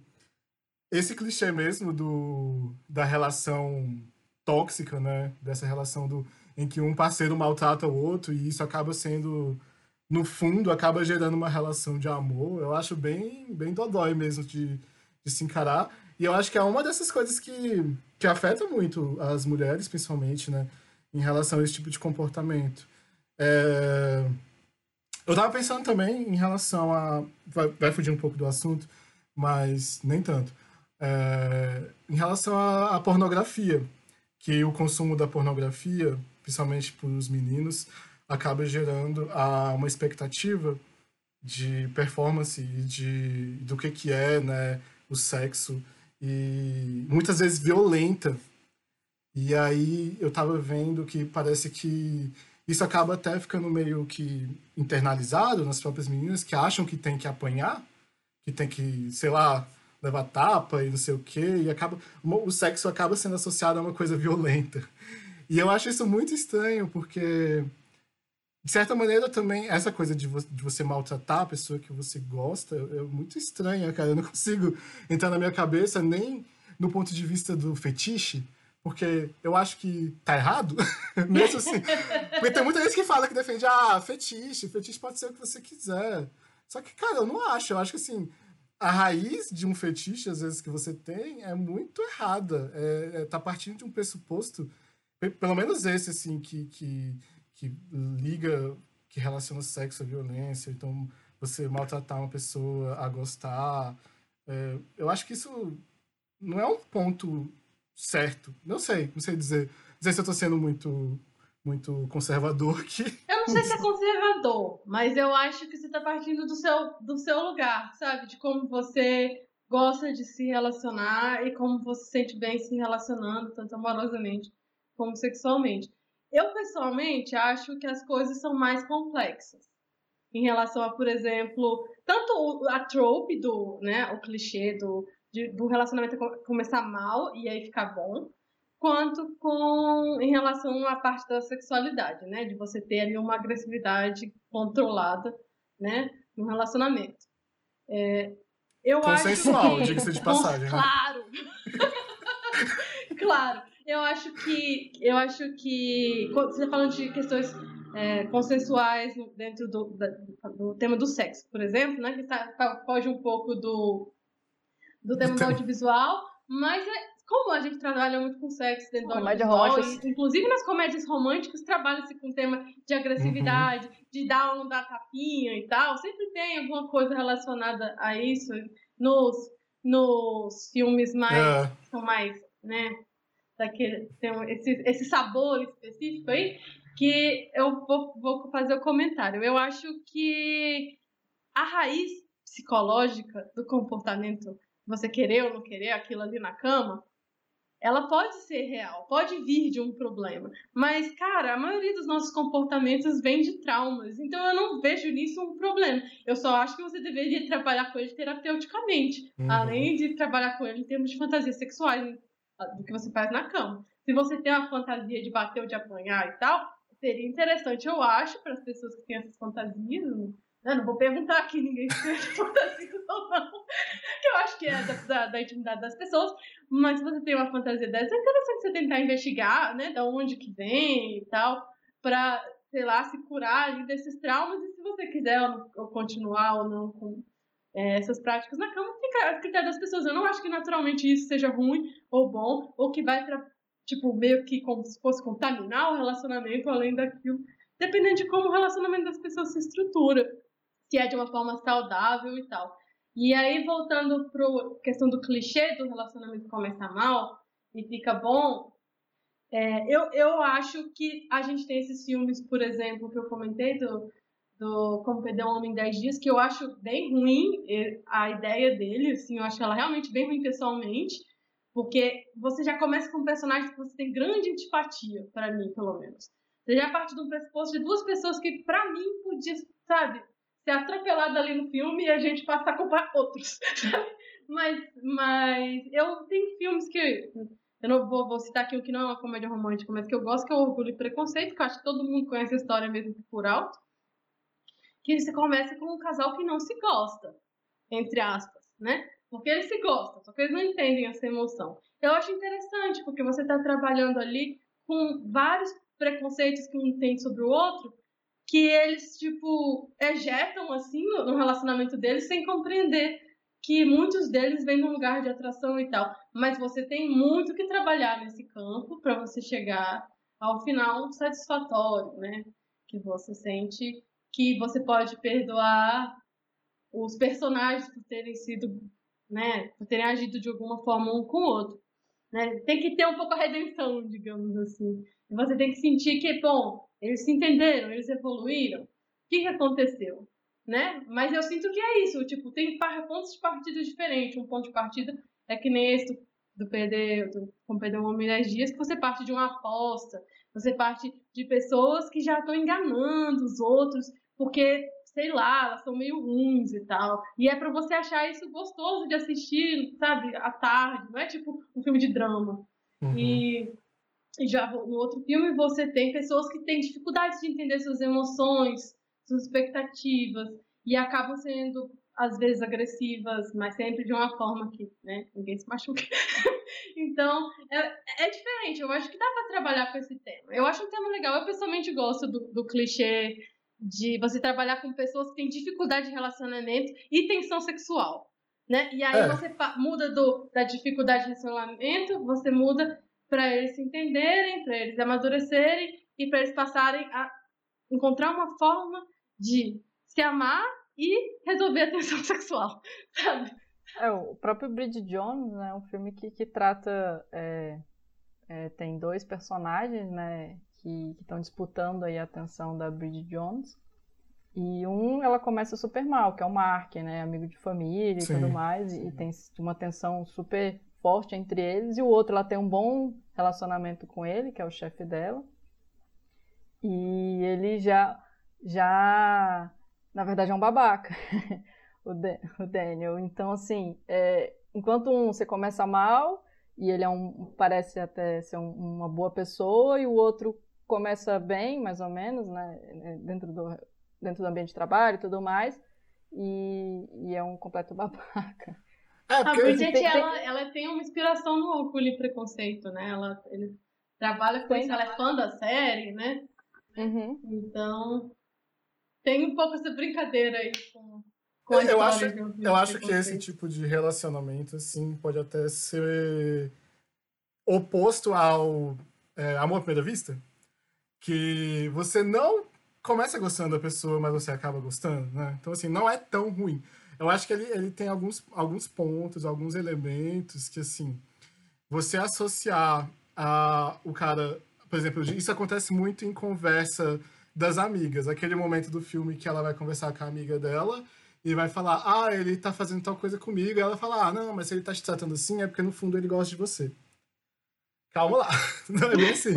esse clichê mesmo do, da relação tóxica, né? Dessa relação do, em que um parceiro maltrata o outro e isso acaba sendo, no fundo, acaba gerando uma relação de amor. Eu acho bem, bem dodói mesmo de, de se encarar. E eu acho que é uma dessas coisas que, que afeta muito as mulheres, principalmente, né? Em relação a esse tipo de comportamento. É... Eu tava pensando também em relação a. Vai, vai fugir um pouco do assunto, mas nem tanto. É, Em relação à, pornografia, que o consumo da pornografia, principalmente para os meninos, acaba gerando a, uma expectativa de performance e de, do que, que é né, o sexo, e muitas vezes violenta. E aí eu tava vendo que parece que isso acaba até ficando meio que internalizado nas próprias meninas que acham que tem que apanhar, que tem que, sei lá, levar tapa e não sei o quê, e acaba o sexo acaba sendo associado a uma coisa violenta. E eu acho isso muito estranho, porque de certa maneira também essa coisa de, vo de você maltratar a pessoa que você gosta é, muito estranha, cara. Eu não consigo entrar na minha cabeça nem no ponto de vista do fetiche, porque eu acho que tá errado, mesmo assim. Porque tem muita gente que fala que defende, ah, fetiche, fetiche pode ser o que você quiser. Só que, cara, eu não acho. Eu acho que, assim, a raiz de um fetiche, às vezes, que você tem é muito errada. É, é, tá partindo de um pressuposto, pe- pelo menos esse, assim, que, que, que liga, que relaciona sexo à violência. Então, você maltratar uma pessoa a gostar. É, eu acho que isso não é um ponto certo. Não sei, não sei dizer. Dizer se eu tô sendo muito, muito conservador aqui. Eu não sei se é conservador, mas eu acho que você tá partindo do seu, do seu lugar, sabe? De como você gosta de se relacionar e como você se sente bem se relacionando, tanto amorosamente como sexualmente. Eu, pessoalmente, acho que as coisas são mais complexas. Em relação a, por exemplo, tanto a trope do, né, o clichê do, de- do relacionamento co- começar mal e aí ficar bom, quanto com em relação à parte da sexualidade, né? De você ter ali uma agressividade controlada, né? No relacionamento. É, eu Consensual, acho diga-se de passagem. Né? Claro! claro. Eu acho que. Eu acho que. Você está falando de questões é, consensuais dentro do, do tema do sexo, por exemplo, né? Que tá, foge um pouco do, do tema do audiovisual, mas é, como a gente trabalha muito com sexo dentro do Comédia romântica. Inclusive nas comédias românticas trabalha-se com o tema de agressividade, uhum. de dar ou não dar tapinha e tal. Sempre tem alguma coisa relacionada a isso nos, nos filmes mais, é. são mais, né? Daquele, tem esse, esse sabor específico aí que eu vou, vou fazer o comentário. Eu acho que a raiz psicológica do comportamento, você querer ou não querer aquilo ali na cama, ela pode ser real, pode vir de um problema. Mas, cara, a maioria dos nossos comportamentos vem de traumas. Então eu não vejo nisso um problema. Eu só acho que você deveria trabalhar com ele terapeuticamente, uhum. além de trabalhar com ele em termos de fantasias sexuais, do que você faz na cama. Se você tem uma fantasia de bater ou de apanhar e tal, seria interessante, eu acho, para as pessoas que têm essas fantasias. Né? Não vou perguntar aqui ninguém se fantasias ou não, que eu acho que é da, da, da, intimidade das pessoas. Mas se você tem uma fantasia dessa, é interessante você tentar investigar, né, da onde que vem e tal, para, sei lá, se curar desses traumas. E se você quiser ou, continuar ou não com é, essas práticas na cama, fica a critério das pessoas. Eu não acho que naturalmente isso seja ruim ou bom, ou que vai tipo, meio que como se fosse contaminar o relacionamento além daquilo, dependendo de como o relacionamento das pessoas se estrutura, se é de uma forma saudável e tal. E aí, voltando para a questão do clichê do relacionamento começa mal e fica bom, é, eu, eu acho que a gente tem esses filmes, por exemplo, que eu comentei do, do Como Perder um Homem em 10 Dias, que eu acho bem ruim a ideia dele, assim, eu acho ela realmente bem ruim pessoalmente, porque você já começa com um personagem que você tem grande antipatia, para mim, pelo menos. Você já parte de um pressuposto de duas pessoas que, para mim, podia, sabe, ser atropelada ali no filme e a gente passa a culpar outros, Mas, mas eu tenho filmes que. Eu não vou, vou citar aqui o que não é uma comédia romântica, mas que eu gosto, que é o Orgulho e Preconceito, que eu acho que todo mundo conhece a história mesmo por alto. Que você começa com um casal que não se gosta, entre aspas, né? Porque eles se gostam, só que eles não entendem essa emoção. Eu acho interessante, porque você está trabalhando ali com vários preconceitos que um tem sobre o outro, que eles, tipo, ejetam, assim, no relacionamento deles, sem compreender que muitos deles vêm num lugar de atração e tal. Mas você tem muito que trabalhar nesse campo para você chegar ao final satisfatório, né? Que você sente que você pode perdoar os personagens por terem sido né? Por terem agido de alguma forma um com o outro. Né? Tem que ter um pouco a redenção, digamos assim. Você tem que sentir que, bom, eles se entenderam, eles evoluíram. O que, que aconteceu? Né? Mas eu sinto que é isso, tipo, tem pontos de partida diferentes. Um ponto de partida é que nem esse do perder, do, como perder um homem 10 dias, que você parte de uma aposta, você parte de pessoas que já estão enganando os outros, porque sei lá, elas são meio ruins e tal. E é para você achar isso gostoso de assistir, sabe, à tarde, não é tipo um filme de drama. Uhum. E já no outro filme você tem pessoas que têm dificuldade de entender suas emoções, suas expectativas, e acabam sendo às vezes agressivas, mas sempre de uma forma que né, ninguém se machuca. então, é, é diferente. Eu acho que dá para trabalhar com esse tema. Eu acho um tema legal. Eu pessoalmente gosto do, do clichê de você trabalhar com pessoas que têm dificuldade de relacionamento e tensão sexual, né? E aí é. você muda do, da dificuldade de relacionamento, você muda para eles se entenderem, para eles amadurecerem e para eles passarem a encontrar uma forma de se amar e resolver a tensão sexual, sabe? É, o próprio Bridget Jones né, é um filme que, que trata. É, é, tem dois personagens, né? que estão disputando aí a atenção da Bridget Jones. E um, ela começa super mal, que é o Mark, né? Amigo de família sim, e tudo mais. Sim. E tem uma tensão super forte entre eles. E o outro, ela tem um bom relacionamento com ele, que é o chefe dela. E ele já, já, na verdade, é um babaca, o, o Daniel. Então, assim, é, enquanto um você começa mal, e ele é um, parece até ser um, uma boa pessoa, e o outro começa bem, mais ou menos, né, dentro do, dentro do ambiente de trabalho e tudo mais, e, e é um completo babaca. É, A Bridget, tem- ela, ela tem uma inspiração no Orgulho e Preconceito, né? Ela ele trabalha com isso, ela é fã da série, né? Uhum. Então, tem um pouco essa brincadeira aí com, com a Eu acho- Eu e acho que esse tipo de relacionamento, assim, pode até ser oposto ao é, amor à primeira vista. Que você não começa gostando da pessoa, mas você acaba gostando, né? Então, assim, não é tão ruim. Eu acho que ele, ele tem alguns, alguns pontos, alguns elementos que, assim, você associar a, o cara... Por exemplo, isso acontece muito em conversa das amigas. Aquele momento do filme que ela vai conversar com a amiga dela e vai falar, ah, ele tá fazendo tal coisa comigo. E ela fala, ah, não, mas se ele tá te tratando assim é porque no fundo ele gosta de você. Calma lá. Não é bem assim.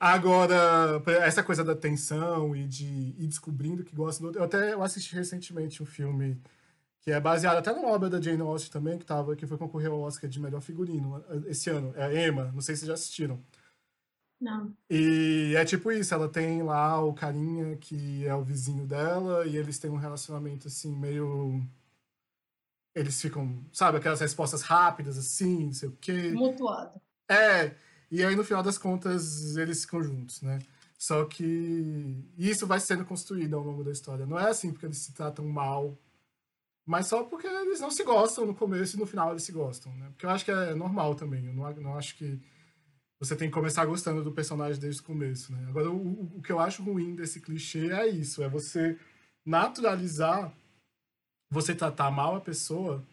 Agora, essa coisa da tensão e de ir descobrindo que gosta do outro. Eu até eu assisti recentemente um filme que é baseado até numa obra da Jane Austen também, que, tava, que foi concorrer ao Oscar de melhor figurino esse ano. É a Emma, não sei se vocês já assistiram. Não. E é tipo isso, ela tem lá o carinha que é o vizinho dela e eles têm um relacionamento assim meio eles ficam, sabe, aquelas respostas rápidas assim, não sei o quê. Mutuado. É, e aí no final das contas eles ficam juntos, né? Só que isso vai sendo construído ao longo da história. Não é assim porque eles se tratam mal, mas só porque eles não se gostam no começo e no final eles se gostam, né? Porque eu acho que é normal também. Eu não, não acho que você tem que começar gostando do personagem desde o começo, né? Agora, o, o- que eu acho ruim desse clichê é isso, é você naturalizar, você tratar mal a pessoa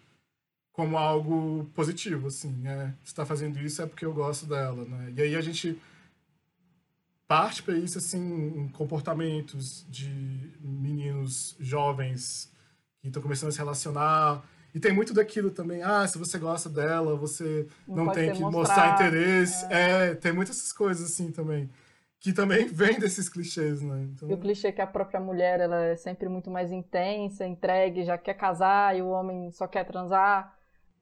como algo positivo, assim, é, você tá fazendo isso é porque eu gosto dela, né? E aí a gente parte para isso, assim, em comportamentos de meninos jovens que estão começando a se relacionar, e tem muito daquilo também, ah, se você gosta dela, você não, pode tem que mostrar interesse. É. tem muitas essas coisas assim também. Que também vem desses clichês, né? Então, E o clichê que a própria mulher ela é sempre muito mais intensa, entregue, já quer casar e o homem só quer transar.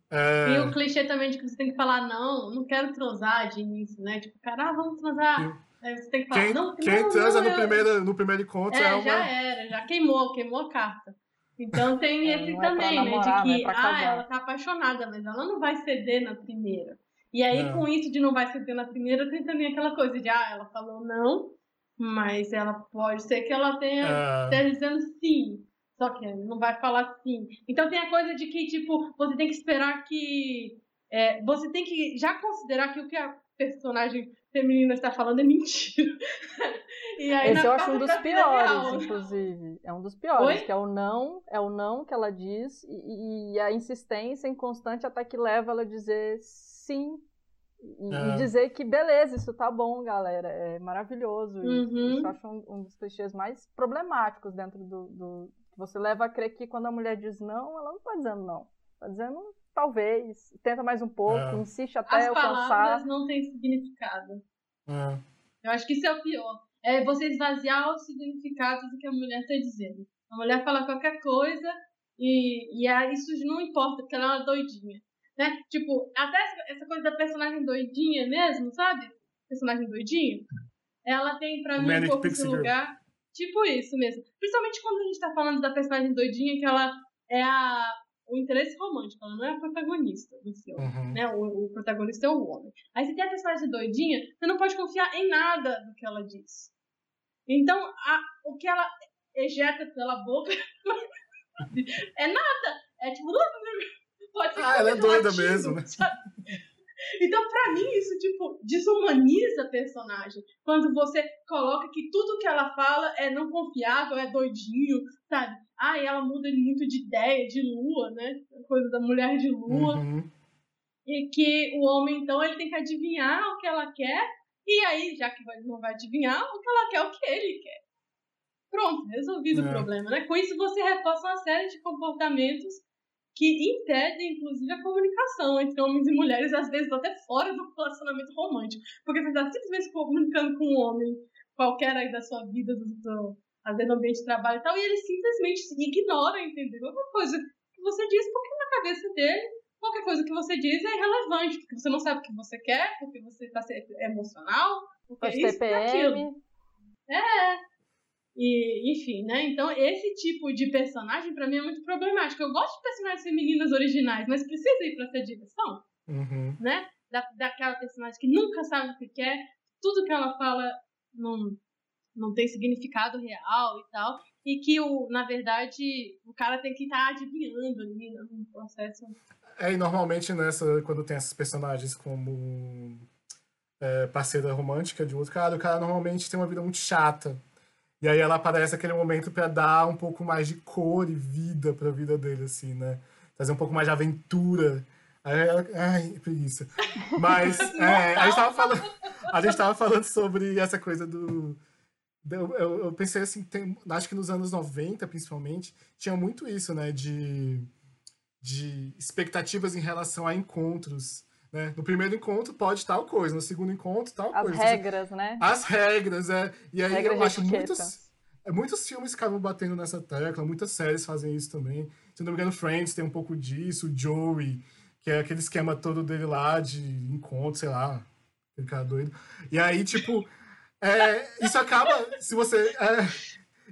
é, E o clichê também de que você tem que falar, não, não quero transar de início, né? Tipo, cara, ah, vamos transar. Aí você tem que falar, quem, não, quem não, transa não, no, eu- primeiro, no primeiro encontro é, É, uma. já era, já queimou, queimou a carta. Então tem É, esse é também, namorar, não né? é De que, pra ah, ela tá apaixonada, mas ela não vai ceder na primeira. E aí, Não. com isso de não vai ceder na primeira, tem também aquela coisa de, ah, ela falou não, mas ela pode ser que ela tenha É, esteja dizendo sim. Só que não vai falar sim. Então tem a coisa de que, tipo, você tem que esperar que. é, você tem que já considerar que o que a personagem feminina está falando é mentira. e aí, Esse eu acho um dos vida real, piores, inclusive. É um dos piores, Oi? que é o não, é o não que ela diz e, e a insistência inconstante até que leva ela a dizer sim. E, É. e dizer que beleza, isso tá bom, galera. É maravilhoso. E Uhum. Isso eu acho um, um dos clichês mais problemáticos dentro do, do. que Você leva a crer que quando a mulher diz não, ela não tá dizendo não. Tá dizendo talvez, tenta mais um pouco, É. insiste até As alcançar. palavras não têm significado. é. Eu acho que isso é o pior. É você esvaziar os significados do que a mulher está dizendo. A mulher fala qualquer coisa e, e aí isso não importa, porque ela é uma doidinha. Né? Tipo, até essa- essa coisa da personagem doidinha mesmo, sabe? Personagem doidinha. Ela tem pra mim um pouco esse Girl. lugar. Tipo isso mesmo. Principalmente quando a gente tá falando da personagem doidinha, que ela é a, o interesse romântico, ela não é a protagonista do filme Uhum. né? O, o protagonista é o homem. Aí você tem a personagem doidinha, você não pode confiar em nada do que ela diz. Então, a- o que ela ejeta pela boca é nada. É tipo. Pode ser Ah, ela é doida latido, mesmo, né? Então, pra mim, isso, tipo, desumaniza a personagem. Quando você coloca que tudo que ela fala é não confiável, é doidinho, sabe? Ah, e ela muda muito de ideia, de lua, né? Coisa da mulher de lua. Uhum. E que o homem, então, ele tem que adivinhar o que ela quer. E aí, já que não vai adivinhar, o que ela quer, o que ele quer. Pronto, resolvido É. o problema, né? Com isso, você reforça uma série de comportamentos que impedem, inclusive, a comunicação entre homens e mulheres, às vezes até fora do relacionamento romântico. Porque você está simplesmente comunicando com um homem qualquer aí da sua vida, do, do, às vezes no ambiente de trabalho e tal, e ele simplesmente ignora, entendeu? Uma coisa que você diz porque na cabeça dele qualquer coisa que você diz é irrelevante, porque você não sabe o que você quer, porque você está emocional, porque Pode é isso, é aquilo. PM. E, enfim, né? Então, esse tipo de personagem, para mim, é muito problemático. Eu gosto de personagens femininas originais, mas precisa ir pra essa direção, Uhum. né? Da, daquela personagem que nunca sabe o que quer, tudo que ela fala não, não tem significado real e tal. E que, o, na verdade, o cara tem que estar tá adivinhando ali né, no processo. É, e normalmente nessa, quando tem esses personagens como é, parceira romântica de outro cara, o cara normalmente tem uma vida muito chata. E aí ela aparece naquele momento para dar um pouco mais de cor e vida pra vida dele, assim, né? Trazer um pouco mais de aventura. Aí ela, ai, preguiça. Mas é, a, gente tava falando, a gente tava falando sobre essa coisa do. Eu, eu, eu pensei assim, tem, acho que nos anos 90, principalmente, tinha muito isso, né? De, de expectativas em relação a encontros. Né? No primeiro encontro pode tal coisa, no segundo encontro tal As coisa. regras, né? As regras, é. E aí Regras eu acho etiqueta. muitos, é, muitos filmes acabam batendo nessa tecla, muitas séries fazem isso também. Se não me engano, Friends tem um pouco disso, Joey, que é aquele esquema todo dele lá de encontro, sei lá, cara doido. E aí, tipo, é, isso acaba, se você é,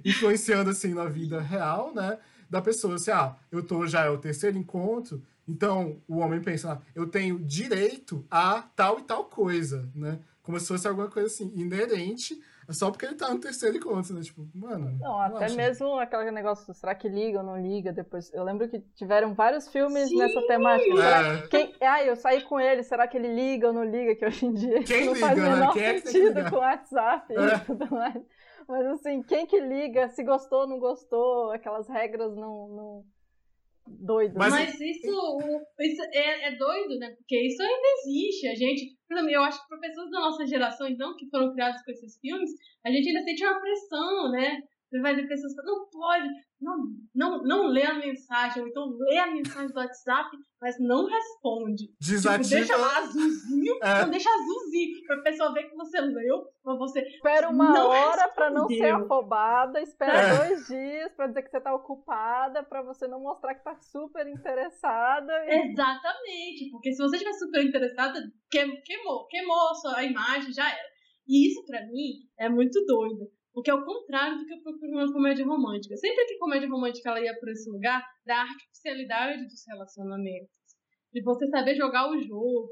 influenciando assim na vida real, né? Da pessoa, assim, ah, eu tô já é o terceiro encontro, então o homem pensa, ah, eu tenho direito a tal e tal coisa, né? Como se fosse alguma coisa assim, inerente, só porque ele tá no terceiro encontro, né? Tipo, mano. Não, até mesmo aquele negócio, será que liga ou não liga depois? Eu lembro que tiveram vários filmes Sim! nessa temática. Será É. Quem, ah, eu saí com ele, será que ele liga ou não liga? Que hoje em dia Quem não liga, faz o né? menor Quem é sentido com o WhatsApp É. e tudo mais. Mas assim, quem que liga? Se gostou, não gostou, aquelas regras não. não... Doido. Mas- Mas, isso, isso é, é doido, né? Porque isso ainda existe. A gente, eu acho que para pessoas da nossa geração, então, que foram criadas com esses filmes, a gente ainda sente uma pressão, né? Você vai ver pessoas falando, não pode, não, não, não lê a mensagem, ou então lê a mensagem do WhatsApp, mas não responde. Tipo, Desativa. deixa lá azulzinho, É. não deixa azulzinho, pra pessoa ver que você leu, pra você. Espera uma não hora pra não ser respondeu. afobada, espera É. dois dias pra dizer que você tá ocupada, pra você não mostrar que tá super interessada. E... Exatamente, porque se você estiver super interessada, que- queimou, queimou a sua imagem, já era. E isso, pra mim, é muito doido. Porque é o contrário do que eu procuro numa comédia romântica. Sempre que comédia romântica ela ia por esse lugar da artificialidade dos relacionamentos. De você saber jogar o jogo.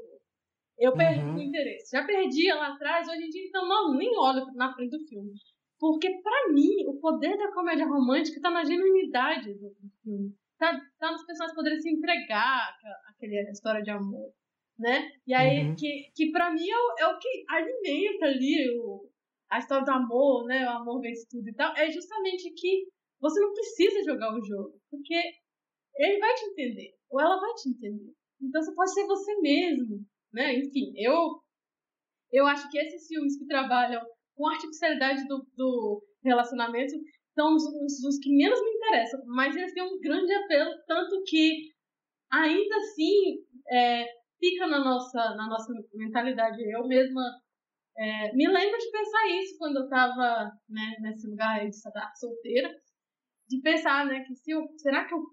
Eu perdi Uhum. o interesse. Já perdia lá atrás, hoje em dia, então, não, nem olho na frente do filme. Porque, pra mim, o poder da comédia romântica tá na genuinidade do, filme. Tá, tá nos personagens poderem se entregar aquela, aquela história de amor, né? E aí, Uhum. que, que pra mim é o, é o que alimenta ali o, a história do amor, né? O amor vence tudo e tal. É justamente que você não precisa jogar o jogo, porque ele vai te entender, ou ela vai te entender. Então você pode ser você mesmo, né? Enfim, eu eu acho que esses filmes que trabalham com a artificialidade do, do relacionamento são os, os- os que menos me interessam, mas eles têm um grande apelo, tanto que ainda assim é, fica na nossa, na nossa mentalidade. Eu mesma é, me lembro de pensar isso quando eu estava né, nesse lugar aí de estar solteira, de pensar, né, que se eu, será que eu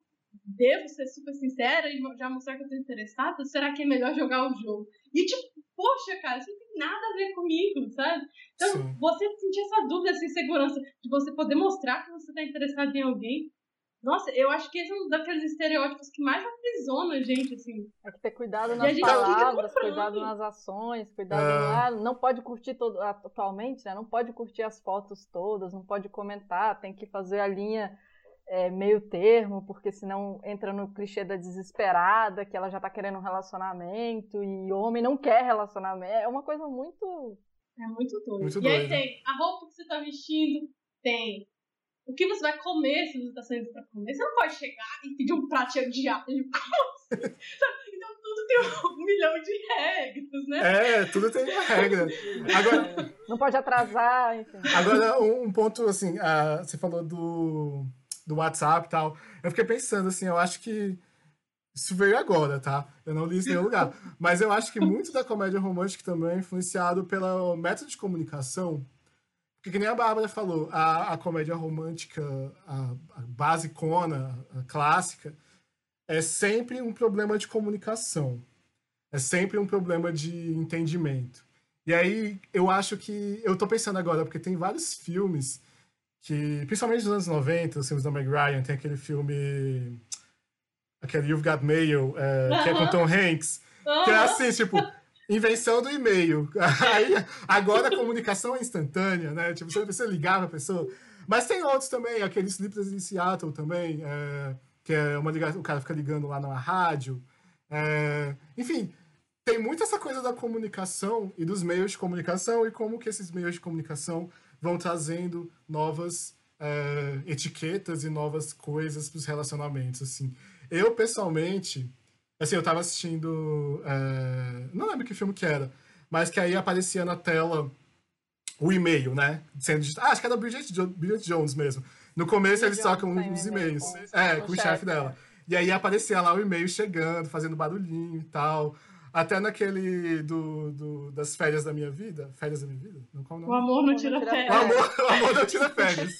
devo ser super sincera e já mostrar que eu tô interessada? Será que é melhor jogar o jogo? E tipo, poxa, cara, isso não tem nada a ver comigo, sabe? Então, Sim. você sentir essa dúvida, essa insegurança de você poder mostrar que você tá interessado em alguém. Nossa, eu acho que esse é um daqueles estereótipos que mais aprisiona a gente, assim. Tem que ter cuidado nas palavras, cuidado nas ações, cuidado. É. Ah, não pode curtir todo, atualmente, né? Não pode curtir as fotos todas, não pode comentar, tem que fazer a linha é, meio termo, porque senão entra no clichê da desesperada, que ela já tá querendo um relacionamento e homem não quer relacionamento. É uma coisa muito. É muito doido. Muito e aí doido. tem a roupa que você tá vestindo, tem o que você vai comer se você tá saindo pra comer. Você não pode chegar e pedir um prato cheio de água. Sabe? Então tudo tem um milhão de regras, né? É, tudo tem uma regra. Agora, Não pode atrasar, enfim. Agora, um, um ponto, assim, ah, você falou do, do WhatsApp e tal. Eu fiquei pensando, assim, eu acho que isso veio agora, tá? Eu não li isso em nenhum lugar. Mas eu acho que muito da comédia romântica também é influenciado pelo método de comunicação. Porque, que nem a Bárbara falou, a, a comédia romântica, a, a basicona, a clássica, é sempre um problema de comunicação. É sempre um problema de entendimento. E aí, eu acho que. Eu tô pensando agora, porque tem vários filmes que, principalmente nos anos 90, os filmes da Meg Ryan, tem aquele filme. Aquele You've Got Mail, é, que é com Tom Hanks. Que é assim, tipo, invenção do e-mail. Aí, agora a comunicação é instantânea, né? Tipo, você precisa ligar pra pessoa. Mas tem outros também, aquele Sleepless in Seattle também, é, que é uma ligação, o cara fica ligando lá na rádio. É, enfim, tem muito essa coisa da comunicação e dos meios de comunicação e como que esses meios de comunicação vão trazendo novas é, etiquetas e novas coisas para os relacionamentos, assim. Eu, pessoalmente, assim, eu tava assistindo, é, não lembro que filme que era, mas que aí aparecia na tela o e-mail, né? Sendo, ah, acho que era Bridget, jo Bridget Jones mesmo. No começo eles trocam uns e-mails. É, com o chefe dela. E aí aparecia lá o e-mail chegando, fazendo barulhinho e tal. Até naquele do, do, das férias da minha vida. Férias da minha vida? Não, qual o, o amor não tira férias. O amor, o amor não tira férias.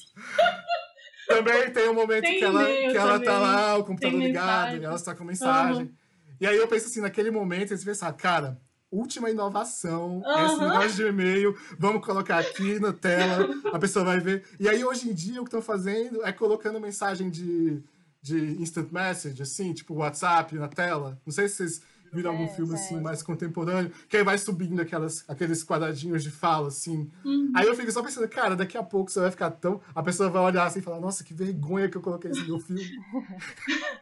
também tem um momento tem que ela, que ela tá lá, o computador ligado, e ela está com mensagem. Uhum. E aí eu penso assim, naquele momento, eles pensam, cara, última inovação, uhum. esse negócio de e-mail, vamos colocar aqui na tela, a pessoa vai ver. E aí, hoje em dia, o que estão fazendo é colocando mensagem de, de instant message, assim, tipo WhatsApp na tela. Não sei se vocês viram algum é, filme assim mais contemporâneo, que aí vai subindo aquelas, aqueles quadradinhos de fala, assim. Uhum. Aí eu fico só pensando, cara, daqui a pouco você vai ficar tão. A pessoa vai olhar assim e falar, nossa, que vergonha que eu coloquei no meu filme.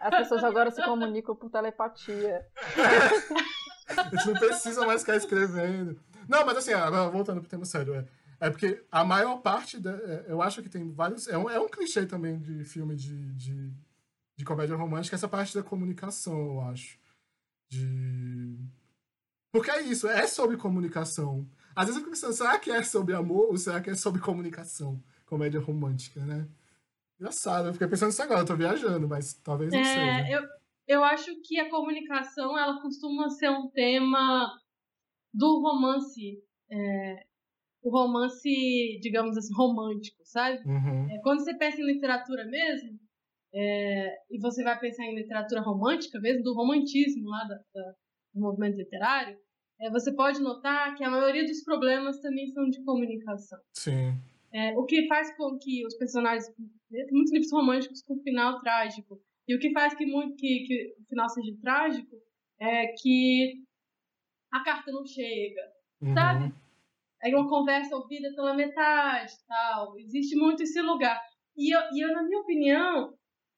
As pessoas agora se comunicam por telepatia. A gente não precisa mais ficar escrevendo. Não, mas assim, agora voltando pro tema sério, é, é porque a maior parte, da, é, eu acho que tem vários. É um, é um clichê também de filme de, de, de comédia romântica, essa parte da comunicação, eu acho. De. Porque é isso, é sobre comunicação. Às vezes eu fico pensando, será que é sobre amor ou será que é sobre comunicação? Comédia romântica, né? Engraçado, eu fiquei pensando nisso agora, eu tô viajando, mas talvez não é, seja. Eu, eu acho que a comunicação, ela costuma ser um tema do romance. É, o romance, digamos assim, romântico, sabe? Uhum. É, quando você pensa em literatura mesmo, é, e você vai pensar em literatura romântica mesmo, do romantismo lá da, da, do movimento literário, é, você pode notar que a maioria dos problemas também são de comunicação. Sim. É, o que faz com que os personagens, muitos livros românticos com final trágico, e o que faz que, muito, que, que o final seja trágico é que a carta não chega, uhum. sabe? É uma conversa ouvida pela metade, tal. Existe muito esse lugar. E eu, e eu na minha opinião,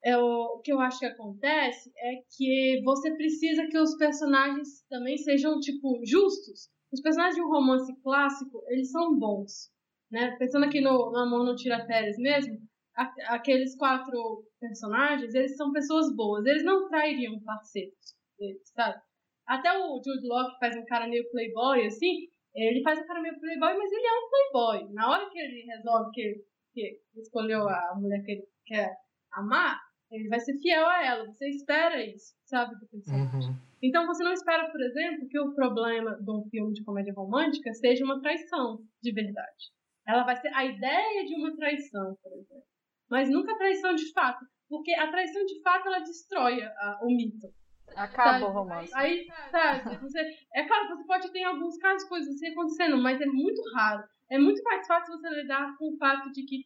é o, o que eu acho que acontece é que você precisa que os personagens também sejam, tipo, justos. Os personagens de um romance clássico, eles são bons. Né? Pensando aqui no, no Amor Não Tira Férias mesmo, a, aqueles quatro personagens, eles são pessoas boas. Eles não trairiam parceiros deles, sabe? Até o Jude Law, que faz um cara meio playboy, assim, ele faz um cara meio playboy, mas ele é um playboy. Na hora que ele resolve que, que escolheu a mulher que ele quer amar, ele vai ser fiel a ela. Você espera isso, sabe, do personagem. Uhum. Então você não espera, por exemplo, que o problema de um filme de comédia romântica seja uma traição de verdade. Ela vai ser a ideia de uma traição, por exemplo. Mas nunca traição de fato. Porque a traição de fato ela destrói a, o mito. Acaba sabe? o romance. Aí, sabe, você, é claro, você pode ter em alguns casos coisas assim acontecendo, mas é muito raro. É muito mais fácil você lidar com o fato de que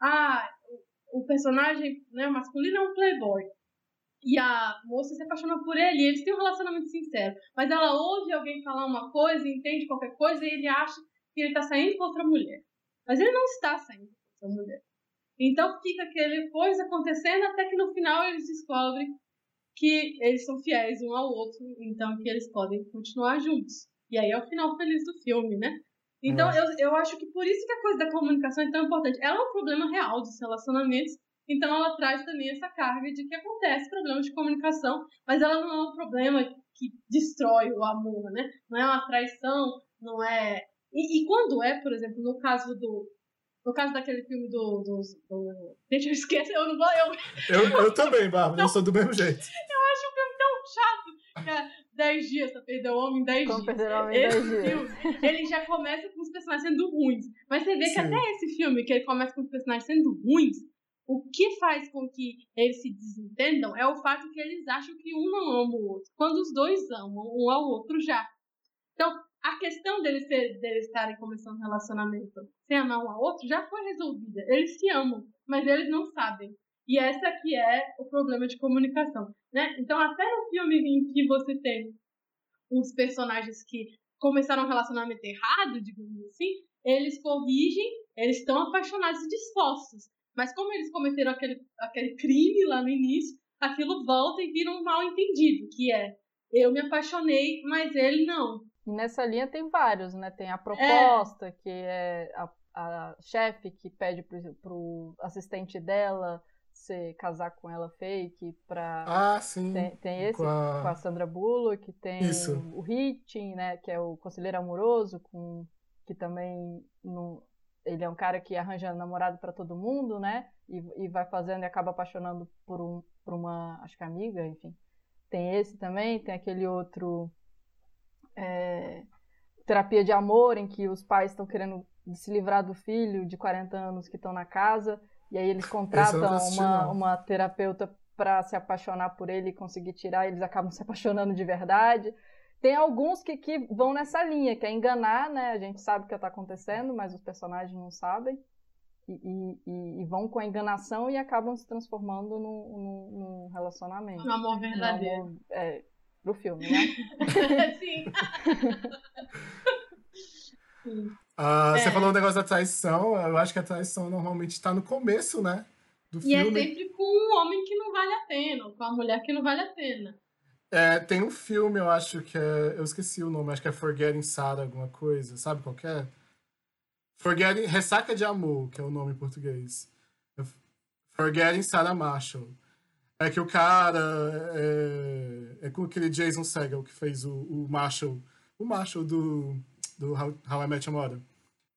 ah, o personagem né, masculino é um playboy. E a moça se apaixona por ele, e eles têm um relacionamento sincero. Mas ela ouve alguém falar uma coisa, entende qualquer coisa, e ele acha que ele tá saindo com outra mulher. Mas ele não está saindo com outra mulher. Então fica aquele coisa acontecendo até que no final eles descobrem que eles são fiéis um ao outro, então que eles podem continuar juntos. E aí é o final feliz do filme, né? Então, eu, eu acho que por isso que a coisa da comunicação é tão importante. Ela é um problema real dos relacionamentos, então ela traz também essa carga de que acontece problemas de comunicação, mas ela não é um problema que destrói o amor, né? Não é uma traição, não é. E, e quando é, por exemplo, no caso do. No caso daquele filme do. do, do... Gente, eu esqueço, eu não vou. Eu, eu, eu também, Bárbara, eu sou do mesmo jeito. Eu acho o filme tão chato. É, 10 dias pra perder o homem em 10 dias. Perder o homem em 10 dias. Filme, ele já começa com os personagens sendo ruins. Mas você vê Sim. que até esse filme, que ele começa com os personagens sendo ruins, o que faz com que eles se desentendam é o fato que eles acham que um não ama o outro. Quando os dois amam um ao outro já. Então, a questão deles, ser, deles estarem começando um relacionamento sem amar um ao outro já foi resolvida. Eles se amam, mas eles não sabem. E essa aqui é o problema de comunicação, né? Então, até no filme em que você tem os personagens que começaram um relacionamento errado, digamos assim, eles corrigem, eles estão apaixonados e dispostos. Mas como eles cometeram aquele, aquele crime lá no início, aquilo volta e vira um mal entendido, que é eu me apaixonei, mas ele não. E nessa linha tem vários, né? Tem a proposta, é. que é a, a chefe que pede pro, pro assistente dela se casar com ela fake pra. Ah, sim. Tem, tem esse com a... com a Sandra Bullock, tem Isso. o Hitting, né? Que é o conselheiro amoroso, com que também não, ele é um cara que arranja namorado para todo mundo, né? E, e vai fazendo e acaba apaixonando por, um, por uma, acho que amiga, enfim. Tem esse também, tem aquele outro é, terapia de amor, em que os pais estão querendo se livrar do filho de 40 anos que estão na casa, e aí eles contratam uma, uma terapeuta para se apaixonar por ele e conseguir tirar, e eles acabam se apaixonando de verdade. Tem alguns que, que vão nessa linha, que é enganar, né? A gente sabe o que está acontecendo, mas os personagens não sabem. E, e, e, vão com a enganação e acabam se transformando num, num, num relacionamento. Um amor verdadeiro. Um amor, é, pro filme, né? Sim. Uh, é. Você falou o um negócio da traição, eu acho que a traição normalmente está no começo, né? Do e é filme. é sempre com um homem que não vale a pena, com a mulher que não vale a pena. É, tem um filme, eu acho que é. Eu esqueci o nome, acho que é Forgetting Sarah, alguma coisa. Sabe qual é? Forgetting. Ressaca de Amor, que é o nome em português. Forgetting Sarah Marshall. É que o cara. É, é com aquele Jason Segel que fez o, o Marshall. O Marshall do, do How, How I Met Your Mother.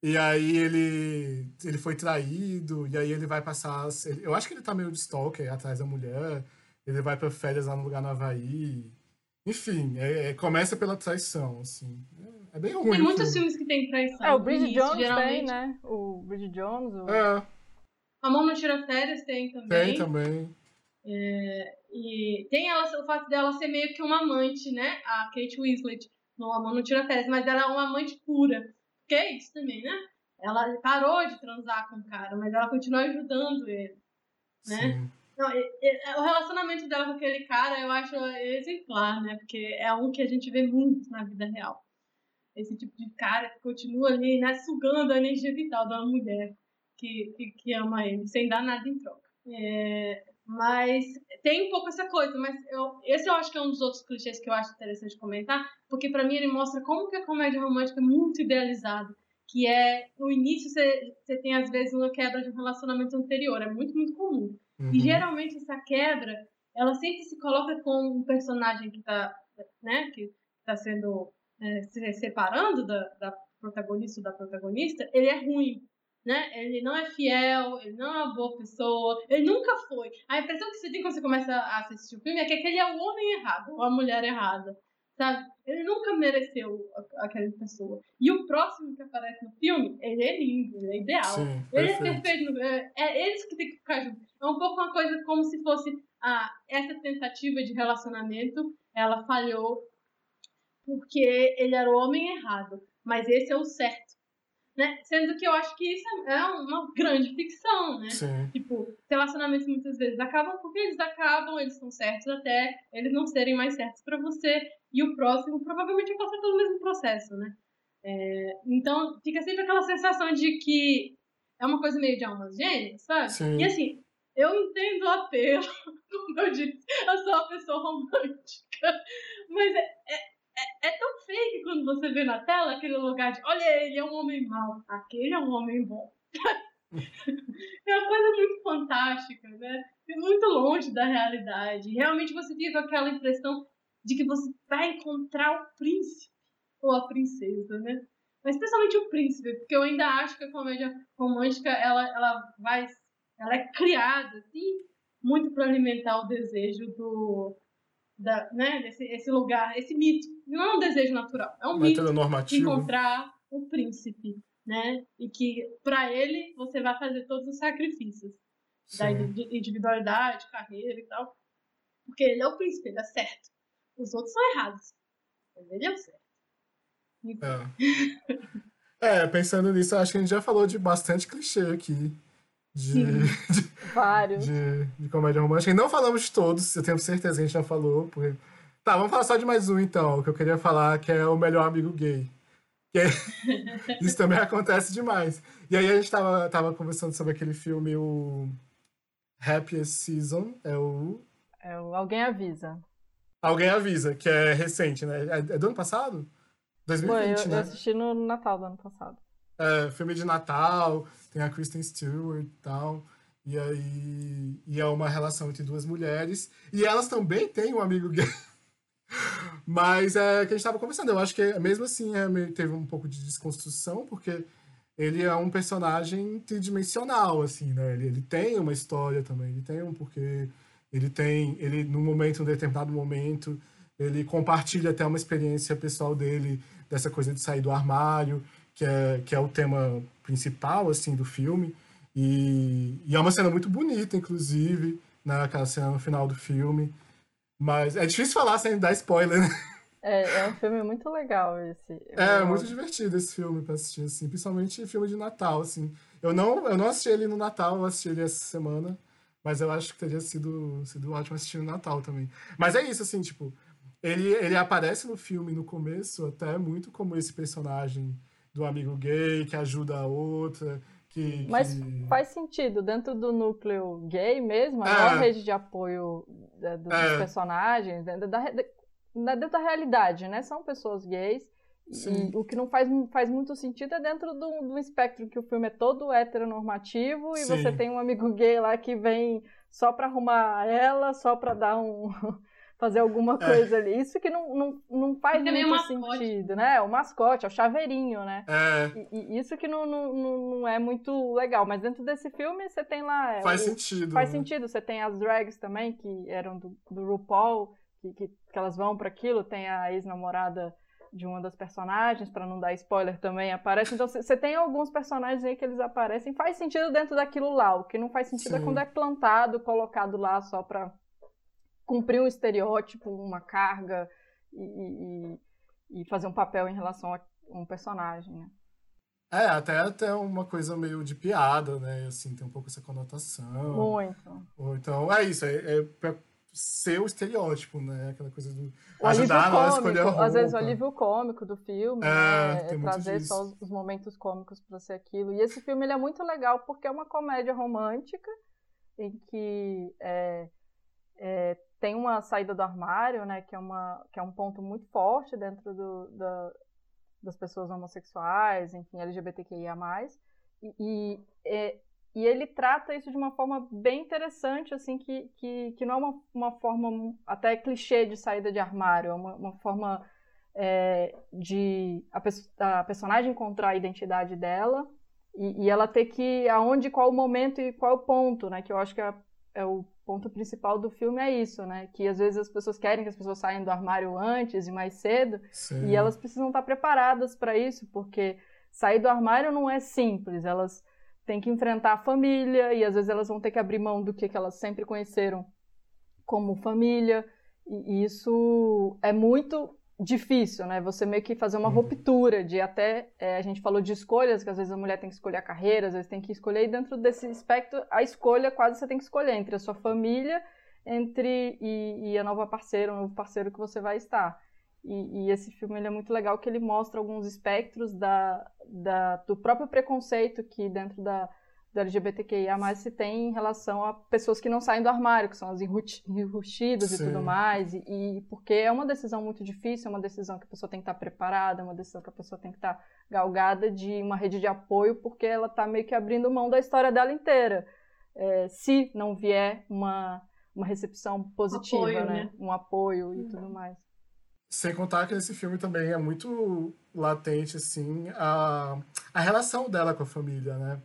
E aí ele, ele foi traído, e aí ele vai passar. Eu acho que ele tá meio de stalker atrás da mulher ele vai para férias lá no lugar no Havaí. Enfim, é, é, começa pela traição, assim. É, é bem ruim. Tem muitos filmes que tem traição. É, o Bridget Jones geralmente... tem, né? O Bridget Jones. O... É. A Mão Não Tira Férias tem também. Tem também. É, e tem ela, o fato dela ser meio que uma amante, né? A Kate Winslet. No A Mão Não Tira Férias, mas ela é uma amante pura. Que é isso também, né? Ela parou de transar com o cara, mas ela continua ajudando ele. Né? Sim. Não, o relacionamento dela com aquele cara eu acho exemplar, né? Porque é um que a gente vê muito na vida real. Esse tipo de cara que continua ali, né, sugando a energia vital de uma mulher que, que, que ama ele, sem dar nada em troca. É, mas tem um pouco essa coisa, mas eu, esse eu acho que é um dos outros clichês que eu acho interessante comentar, porque para mim ele mostra como que a comédia romântica é muito idealizada, que é, no início você, você tem às vezes uma quebra de um relacionamento anterior, é muito, muito comum. Uhum. E geralmente essa quebra, ela sempre se coloca com um personagem que está né, que tá sendo é, se separando da, da protagonista ou da protagonista, ele é ruim. Né? Ele não é fiel, ele não é uma boa pessoa, ele nunca foi. A impressão que você tem quando você começa a assistir o filme é que aquele é o homem errado, ou a mulher errada. Sabe? Ele nunca mereceu aquela pessoa. E o próximo que aparece no filme, ele é lindo, ele é ideal. Sim, ele é perfeito. É, é eles que tem que ficar juntos. É um pouco uma coisa como se fosse ah, essa tentativa de relacionamento, ela falhou porque ele era o homem errado. Mas esse é o certo. Né? Sendo que eu acho que isso é uma grande ficção, né? Sim. Tipo, relacionamentos muitas vezes acabam porque eles acabam, eles são certos até eles não serem mais certos para você e o próximo provavelmente vai passar pelo mesmo processo, né? É, então, fica sempre aquela sensação de que é uma coisa meio de almas gêmeas, sabe? Sim. E assim, eu entendo o apelo, como eu disse, eu sou uma pessoa romântica, mas é, é é, é, tão fake quando você vê na tela aquele lugar de olha ele é um homem mau, aquele é um homem bom. é uma coisa muito fantástica, né? E muito longe da realidade. Realmente você fica com aquela impressão de que você vai encontrar o príncipe ou a princesa, né? Mas especialmente o príncipe, porque eu ainda acho que a comédia romântica ela, ela vai, ela é criada assim muito para alimentar o desejo do da, né, desse esse lugar, esse mito. Não é um desejo natural, é um mito de encontrar o príncipe, né? E que para ele você vai fazer todos os sacrifícios Sim. da individualidade, carreira e tal. Porque ele é o príncipe, ele é certo. Os outros são errados. Mas ele é o certo. É. é, pensando nisso, acho que a gente já falou de bastante clichê aqui. De, de, Vários. De, de, comédia romântica. E não falamos de todos, eu tenho certeza que a gente já falou. Porque... Tá, vamos falar só de mais um então, que eu queria falar, que é o melhor amigo gay. É... Isso também acontece demais. E aí a gente tava, tava conversando sobre aquele filme, o Happiest Season, é o... É o Alguém Avisa. Alguém Avisa, que é recente, né? É, é do ano passado? 2020, Foi, eu, né? Eu assisti no Natal do ano passado. É, filme de Natal, tem a Kristen Stewart e tal. E aí. E é uma relação entre duas mulheres. E elas também têm um amigo gay. Mas é que a gente estava conversando. Eu acho que mesmo assim é, teve um pouco de desconstrução, porque ele é um personagem tridimensional, assim, né? Ele, ele tem uma história também, ele tem um porquê. Ele tem. Ele, num momento, um determinado momento, ele compartilha até uma experiência pessoal dele, dessa coisa de sair do armário, que é, que é o tema principal, assim, do filme. E, e é uma cena muito bonita, inclusive, né? Aquela cena no final do filme. Mas é difícil falar sem dar spoiler, né? É, é um filme muito legal esse. É, é muito divertido esse filme pra assistir, assim. Principalmente filme de Natal, assim. Eu não, eu não assisti ele no Natal, eu assisti ele essa semana. Mas eu acho que teria sido, sido ótimo assistir no Natal também. Mas é isso, assim, tipo... Ele, ele aparece no filme no começo até muito como esse personagem do amigo gay que ajuda a outra, que, Mas que... faz sentido, dentro do núcleo gay mesmo, a é. rede de apoio da, dos é. personagens, dentro da, da, dentro da realidade, né? São pessoas gays. Sim. E o que não faz, faz muito sentido é dentro do, do espectro que o filme é todo heteronormativo e Sim. você tem um amigo gay lá que vem só pra arrumar ela, só pra dar um. fazer alguma é. coisa é. ali. Isso que não, não, não faz muito sentido, né? O mascote, é o chaveirinho, né? É. E, e isso que não, não, não é muito legal. Mas dentro desse filme você tem lá. É, faz o, sentido. Faz né? sentido. Você tem as drags também, que eram do, do RuPaul, que, que, que elas vão para aquilo. Tem a ex-namorada de uma das personagens, para não dar spoiler também, aparece. Então você tem alguns personagens aí que eles aparecem. Faz sentido dentro daquilo lá. O que não faz sentido é Sim. é quando é plantado, colocado lá só pra cumprir um estereótipo, uma carga e, e, e, fazer um papel em relação a um personagem, né? É, até, até uma coisa meio de piada, né? Assim, tem um pouco essa conotação. Muito. Ou então, é isso, é, é pra ser o estereótipo, né? Aquela coisa do o ajudar a escolher a roupa. Às vezes o alívio cômico do filme, é, né? É trazer só os, os, momentos cômicos para ser aquilo. E esse filme ele é muito legal porque é uma comédia romântica em que é, é, tem uma saída do armário, né, que é, uma, que é um ponto muito forte dentro do, da, das pessoas homossexuais, enfim, LGBTQIA+. E, e, é, e, ele trata isso de uma forma bem interessante, assim, que, que, que não é uma, uma forma até clichê de saída de armário, é uma, uma forma é, de a, a, personagem encontrar a identidade dela e, e, ela ter que aonde, qual o momento e qual o ponto, né, que eu acho que é, é o ponto principal do filme é isso, né? Que às vezes as pessoas querem que as pessoas saiam do armário antes e mais cedo, Sim. e elas precisam estar preparadas para isso, porque sair do armário não é simples, elas têm que enfrentar a família e às vezes elas vão ter que abrir mão do que, que elas sempre conheceram como família, e isso é muito difícil, né? Você meio que fazer uma uhum. ruptura de até é, a gente falou de escolhas que às vezes a mulher tem que escolher a carreira, às vezes tem que escolher e dentro desse aspecto a escolha quase você tem que escolher entre a sua família, entre e, e a nova parceira, o novo parceiro que você vai estar. E, e, esse filme ele é muito legal que ele mostra alguns espectros da, da, do próprio preconceito que dentro da, do LGBTQIA mais se tem em relação a pessoas que não saem do armário, que são as enrustidas e tudo mais, e, e, porque é uma decisão muito difícil, é uma decisão que a pessoa tem que estar preparada, é uma decisão que a pessoa tem que estar galgada de uma rede de apoio, porque ela está meio que abrindo mão da história dela inteira. É, se não vier uma, uma recepção positiva, apoio, né? né? Um apoio e tudo mais. Sem contar que nesse filme também é muito latente, assim, a, a relação dela com a família, né?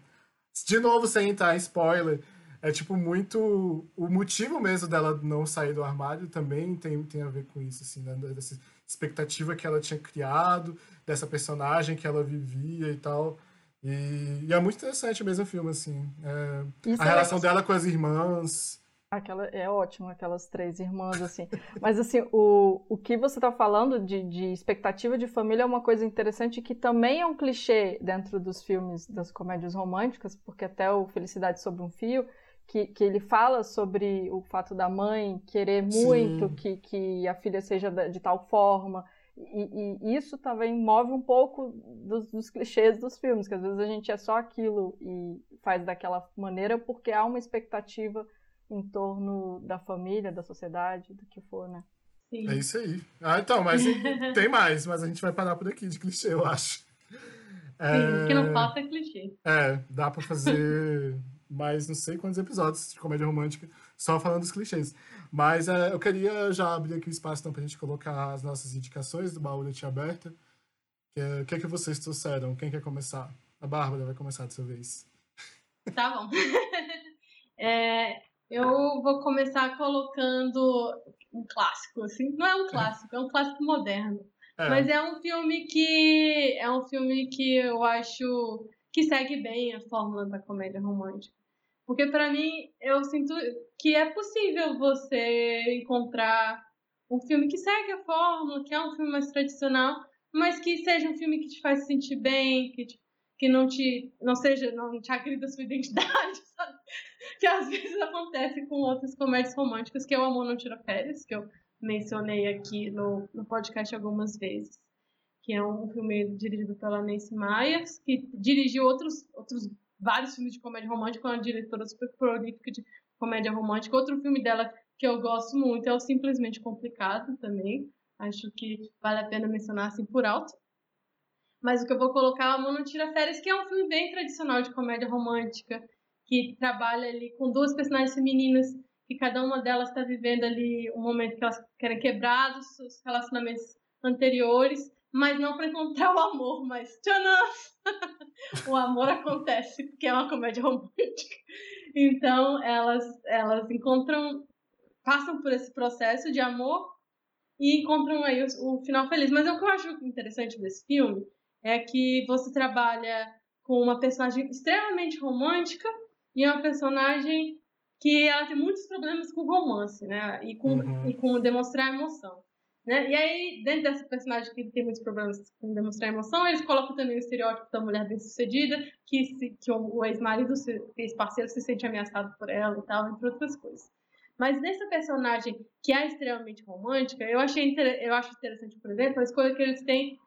De novo, sem entrar em spoiler, é tipo muito. O motivo mesmo dela não sair do armário também tem, tem a ver com isso, assim, né? Dessa expectativa que ela tinha criado, dessa personagem que ela vivia e tal. E, e é muito interessante mesmo o filme, assim. É, a relação é... dela com as irmãs. Aquela, é ótimo, aquelas três irmãs, assim. Mas, assim, o, o que você está falando de, de expectativa de família é uma coisa interessante que também é um clichê dentro dos filmes das comédias românticas, porque até o Felicidade sobre um Fio, que, que ele fala sobre o fato da mãe querer muito que, que a filha seja de tal forma. E, e, isso também move um pouco dos, dos, clichês dos filmes, que às vezes a gente é só aquilo e faz daquela maneira porque há uma expectativa em torno da família, da sociedade, do que for, né? Sim. É isso aí. Ah, então, mas tem mais, mas a gente vai parar por aqui de clichê, eu acho. É... Sim, o que não falta é clichê. É, dá pra fazer mais não sei quantos episódios de comédia romântica só falando dos clichês. Mas é, eu queria já abrir aqui o espaço então, pra gente colocar as nossas indicações do baú da Tia Aberta. O que, é, que é que vocês trouxeram? Quem quer começar? A Bárbara vai começar dessa vez. Tá bom. é, eu vou começar colocando um clássico, assim. Não é um clássico, é um clássico moderno. É. Mas é um filme que. É um filme que eu acho que segue bem a fórmula da comédia romântica. Porque para mim, eu sinto que é possível você encontrar um filme que segue a fórmula, que é um filme mais tradicional, mas que seja um filme que te faz sentir bem, que te que não te não seja não te agrida a sua identidade, sabe? Que às vezes acontece com outras comédias românticas, que é o Amor Não Tira Férias, que eu mencionei aqui no, no podcast algumas vezes, que é um filme dirigido pela Nancy Myers, que dirigiu outros outros vários filmes de comédia romântica, uma diretora super prolífica de comédia romântica. Outro filme dela que eu gosto muito é o Simplesmente Complicado também. Acho que vale a pena mencionar assim por alto. Mas o que eu vou colocar é Amor Não Tira Férias, que é um filme bem tradicional de comédia romântica, que trabalha ali com duas personagens femininas, que cada uma delas está vivendo ali um momento que elas querem quebrar os seus relacionamentos anteriores, mas não para encontrar o amor, mas tchanã! o amor acontece, porque é uma comédia romântica. Então, elas, elas encontram, passam por esse processo de amor e encontram aí o, o final feliz. Mas o que eu acho interessante desse filme é que você trabalha com uma personagem extremamente romântica e uma personagem que ela tem muitos problemas com romance, né? E com, uhum. e com demonstrar emoção. Né? E aí, dentro dessa personagem que tem muitos problemas com demonstrar emoção, eles colocam também o estereótipo da mulher bem-sucedida, que, se, que o, ex-marido, ex-parceiro, se sente ameaçado por ela e tal, entre outras coisas. Mas nessa personagem que é extremamente romântica, eu achei eu acho interessante, por exemplo, a escolha que eles têm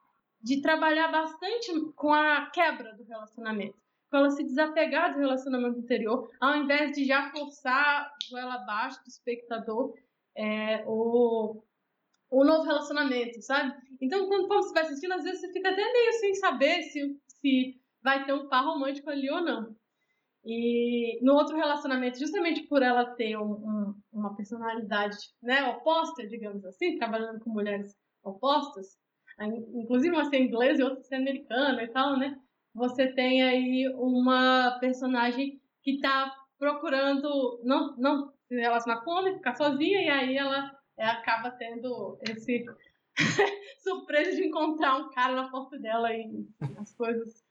de trabalhar bastante com a quebra do relacionamento. Ela se desapegar do relacionamento anterior, ao invés de já forçar ela abaixo do espectador é, o, o novo relacionamento, sabe? Então, quando você vai assistindo, às vezes você fica até meio sem saber se, se vai ter um par romântico ali ou não. E no outro relacionamento, justamente por ela ter um, um, uma personalidade né, oposta, digamos assim, trabalhando com mulheres opostas, inclusive uma ser inglesa e outra ser americana e tal, né? Você tem aí uma personagem que tá procurando não, não se relacionar com homem, ficar sozinha, e aí ela é, acaba tendo esse surpresa de encontrar um cara na porta dela e as coisas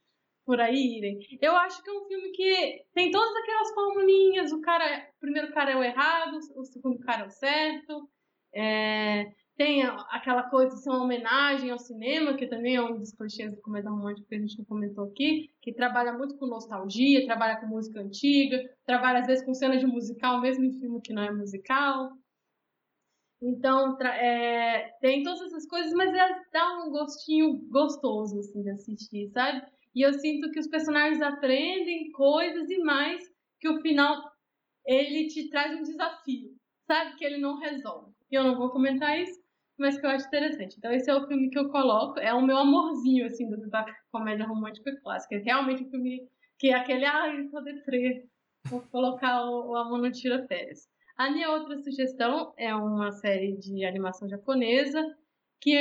por aí irem. Eu acho que é um filme que tem todas aquelas formulinhas, o cara, o primeiro cara é o errado, o segundo cara é o certo, é, tem aquela coisa de ser uma homenagem ao cinema, que também é um dos clichês do comédia romântica que a gente comentou aqui, que trabalha muito com nostalgia, trabalha com música antiga, trabalha às vezes com cena de musical, mesmo em filme que não é musical. Então, é, tem todas essas coisas, mas ela dá um gostinho gostoso, assim, de assistir, sabe? E eu sinto que os personagens aprendem coisas e mais que o final ele te traz um desafio, sabe? Que ele não resolve. E eu não vou comentar isso, mas que eu acho interessante. Então esse é o filme que eu coloco, é o meu amorzinho, assim, da comédia romântica clássica. É realmente um filme que é aquele, ai, tô deprê, vou colocar o, o Amor no Tira Férias. A minha outra sugestão é uma série de animação japonesa, que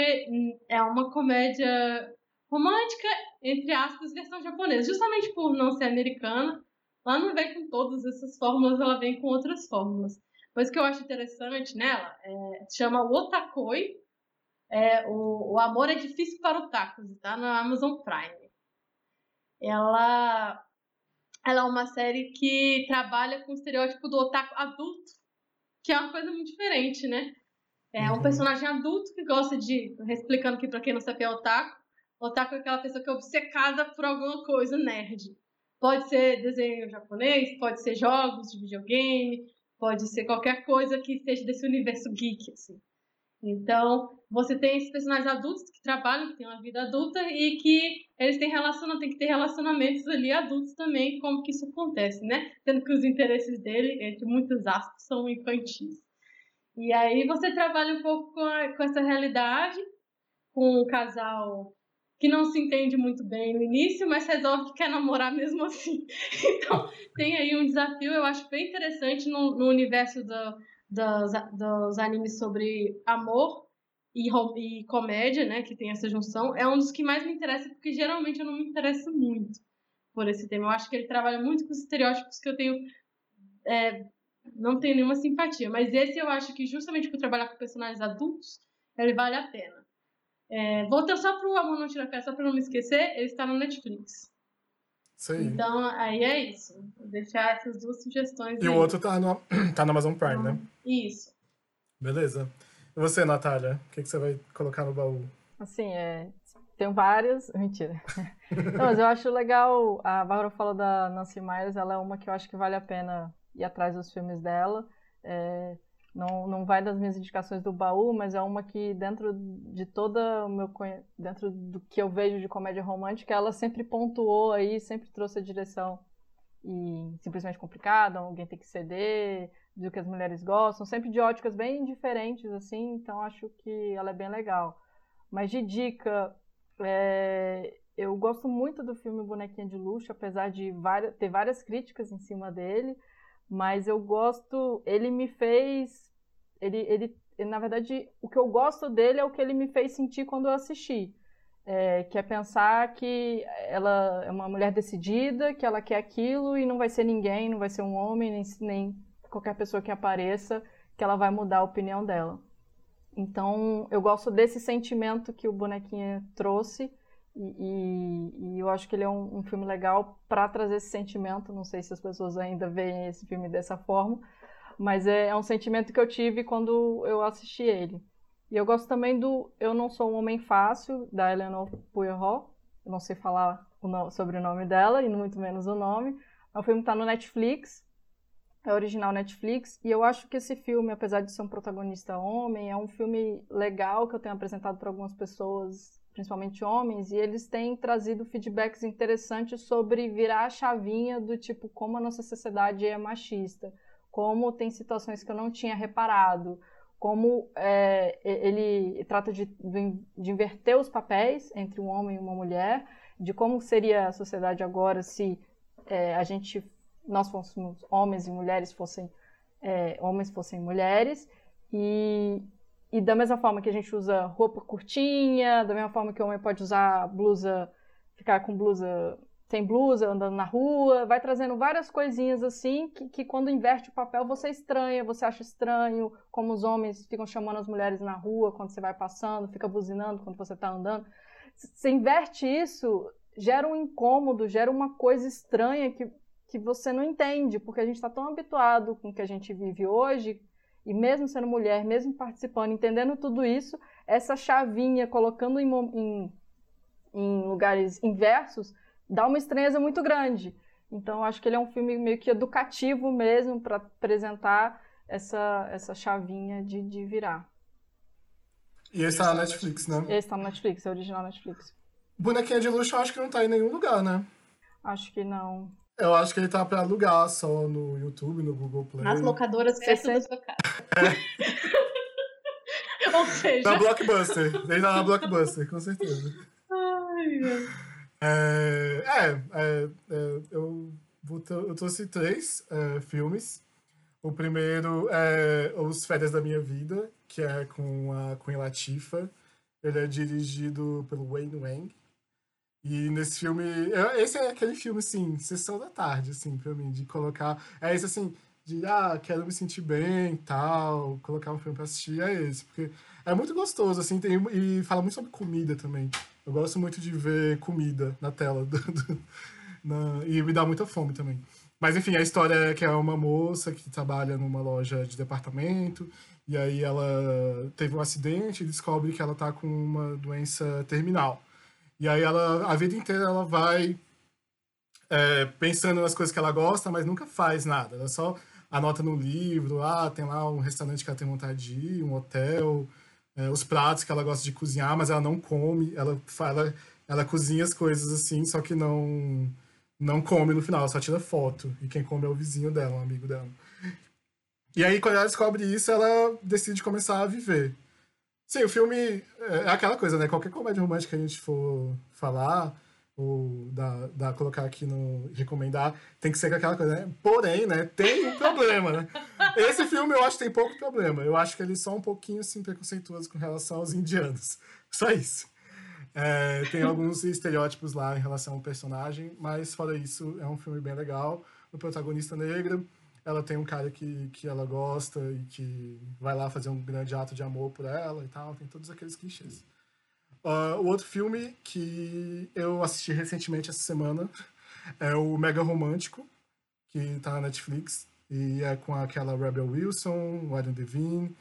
é uma comédia romântica, entre aspas, versão japonesa. Justamente por não ser americana, ela não vem com todas essas fórmulas, ela vem com outras fórmulas. Mas o que eu acho interessante nela é, chama Otakoi. É, o, o Amor é Difícil para Otakus, tá? Na Amazon Prime. Ela, ela é uma série que trabalha com o estereótipo do otaku adulto, que é uma coisa muito diferente, né? É um Uhum. personagem adulto que gosta de. Explicando aqui pra quem não sabe o é otaku. Otaku é aquela pessoa que é obcecada por alguma coisa nerd. Pode ser desenho japonês, pode ser jogos de videogame, pode ser qualquer coisa que seja desse universo geek, assim. Então, você tem esses personagens adultos que trabalham, que têm uma vida adulta e que eles têm relaciona, tem que ter relacionamentos ali adultos também, como que isso acontece, né? Sendo que os interesses dele, entre muitos aspas, são infantis. E aí você trabalha um pouco com, a- com essa realidade, com um casal que não se entende muito bem no início, mas resolve que quer namorar mesmo assim. Então, tem aí um desafio, eu acho bem interessante no, no universo do, dos, dos animes sobre amor e, e comédia, né, que tem essa junção. É um dos que mais me interessa, porque geralmente eu não me interesso muito por esse tema. Eu acho que ele trabalha muito com os estereótipos que eu tenho é, não tenho nenhuma simpatia. Mas esse eu acho que justamente por trabalhar com personagens adultos, ele vale a pena. É, voltando só pro Amor Não Tira Pé, só pra não me esquecer, ele está no Netflix. Isso aí. Então, aí é isso. Vou deixar essas duas sugestões E o aí. outro tá no, tá no Amazon Prime, né? Isso. Beleza. E você, Natália? O que, que você vai colocar no baú? Assim, é. Tem vários. Mentira. Não, mas eu acho legal. A Bárbara falou da Nancy Myers, ela é uma que eu acho que vale a pena ir atrás dos filmes dela. É, não, não vai das minhas indicações do baú, mas é uma que dentro de toda o meu dentro do que eu vejo de comédia romântica, ela sempre pontuou aí, sempre trouxe a direção e simplesmente complicada, alguém tem que ceder, do que as mulheres gostam, sempre de óticas bem diferentes assim, então acho que ela é bem legal. Mas de dica, é, eu gosto muito do filme Bonequinha de Luxo, apesar de várias, ter várias críticas em cima dele, mas eu gosto, ele me fez, ele, ele, na verdade, o que eu gosto dele é o que ele me fez sentir quando eu assisti. É, que é pensar que ela é uma mulher decidida, que ela quer aquilo e não vai ser ninguém, não vai ser um homem, nem, nem qualquer pessoa que apareça, que ela vai mudar a opinião dela. Então, eu gosto desse sentimento que o Bonequinha trouxe e, e, e eu acho que ele é um, um filme legal para trazer esse sentimento. Não sei se as pessoas ainda veem esse filme dessa forma, mas é, é um sentimento que eu tive quando eu assisti ele. E eu gosto também do Eu Não Sou um Homem Fácil, da Eleanor Poirot. Eu não sei falar o no, sobre o nome dela, e muito menos o nome. É um filme que está no Netflix, é original Netflix, e eu acho que esse filme, apesar de ser um protagonista homem, é um filme legal que eu tenho apresentado para algumas pessoas, principalmente homens, e eles têm trazido feedbacks interessantes sobre virar a chavinha do tipo como a nossa sociedade é machista, como tem situações que eu não tinha reparado, como é, ele trata de, de inverter os papéis entre um homem e uma mulher, de como seria a sociedade agora se é, a gente nós fôssemos homens e mulheres fossem é, homens fossem mulheres e, e da mesma forma que a gente usa roupa curtinha, da mesma forma que o homem pode usar blusa, ficar com blusa sem blusa, andando na rua, vai trazendo várias coisinhas assim que, que quando inverte o papel você estranha, você acha estranho, como os homens ficam chamando as mulheres na rua quando você vai passando, fica buzinando quando você está andando. Você inverte isso, gera um incômodo, gera uma coisa estranha que, que você não entende, porque a gente está tão habituado com o que a gente vive hoje, e mesmo sendo mulher, mesmo participando, entendendo tudo isso, essa chavinha, colocando em, em, em lugares inversos, dá uma estranheza muito grande. Então, acho que ele é um filme meio que educativo mesmo para apresentar essa, essa chavinha de, de virar. E esse tá na Netflix, né? Esse tá no Netflix, é original Netflix. Bonequinha de luxo eu acho que não tá em nenhum lugar, né? Acho que não. Eu acho que ele tá pra alugar só no YouTube, no Google Play. Nas locadoras perto da sua casa. Ou seja. Na Blockbuster. Ele tá na Blockbuster, com certeza. Ai, meu. É, é, é, é, eu, vou eu trouxe três é, filmes. O primeiro é Os Férias da Minha Vida, que é com a Queen Latifah. Ele é dirigido pelo Wayne Wang. E nesse filme, esse é aquele filme, assim, sessão da tarde, assim, pra mim, de colocar. É esse, assim, de, ah, quero me sentir bem tal, colocar um filme pra assistir, é esse. Porque é muito gostoso, assim, tem, e fala muito sobre comida também. Eu gosto muito de ver comida na tela. do- do- na- e me dá muita fome também. Mas enfim, a história é que é uma moça que trabalha numa loja de departamento, e aí ela teve um acidente e descobre que ela tá com uma doença terminal. E aí ela, a vida inteira ela vai é, pensando nas coisas que ela gosta, mas nunca faz nada. Ela só anota no livro, ah, tem lá um restaurante que ela tem vontade de ir, um hotel, é, os pratos que ela gosta de cozinhar, mas ela não come, ela fala, ela cozinha as coisas assim, só que não não come no final, ela só tira foto. E quem come é o vizinho dela, um amigo dela. E aí, quando ela descobre isso, ela decide começar a viver. Sim, o filme é, é aquela coisa, né? Qualquer comédia romântica que a gente for falar, ou da, da colocar aqui no recomendar, tem que ser aquela coisa, né? Porém, né, tem um problema, né? Esse filme eu acho que tem pouco problema. Eu acho que ele é só um pouquinho assim preconceituoso com relação aos indianos. Só isso. É, tem alguns estereótipos lá em relação ao personagem, mas fora isso, é um filme bem legal. O protagonista negro, ela tem um cara que, que ela gosta e que vai lá fazer um grande ato de amor por ela e tal, tem todos aqueles clichês. Uh, o outro filme que eu assisti recentemente essa semana é o Mega Romântico, que tá na Netflix, e é com aquela Rebel Wilson, o Adam Devine.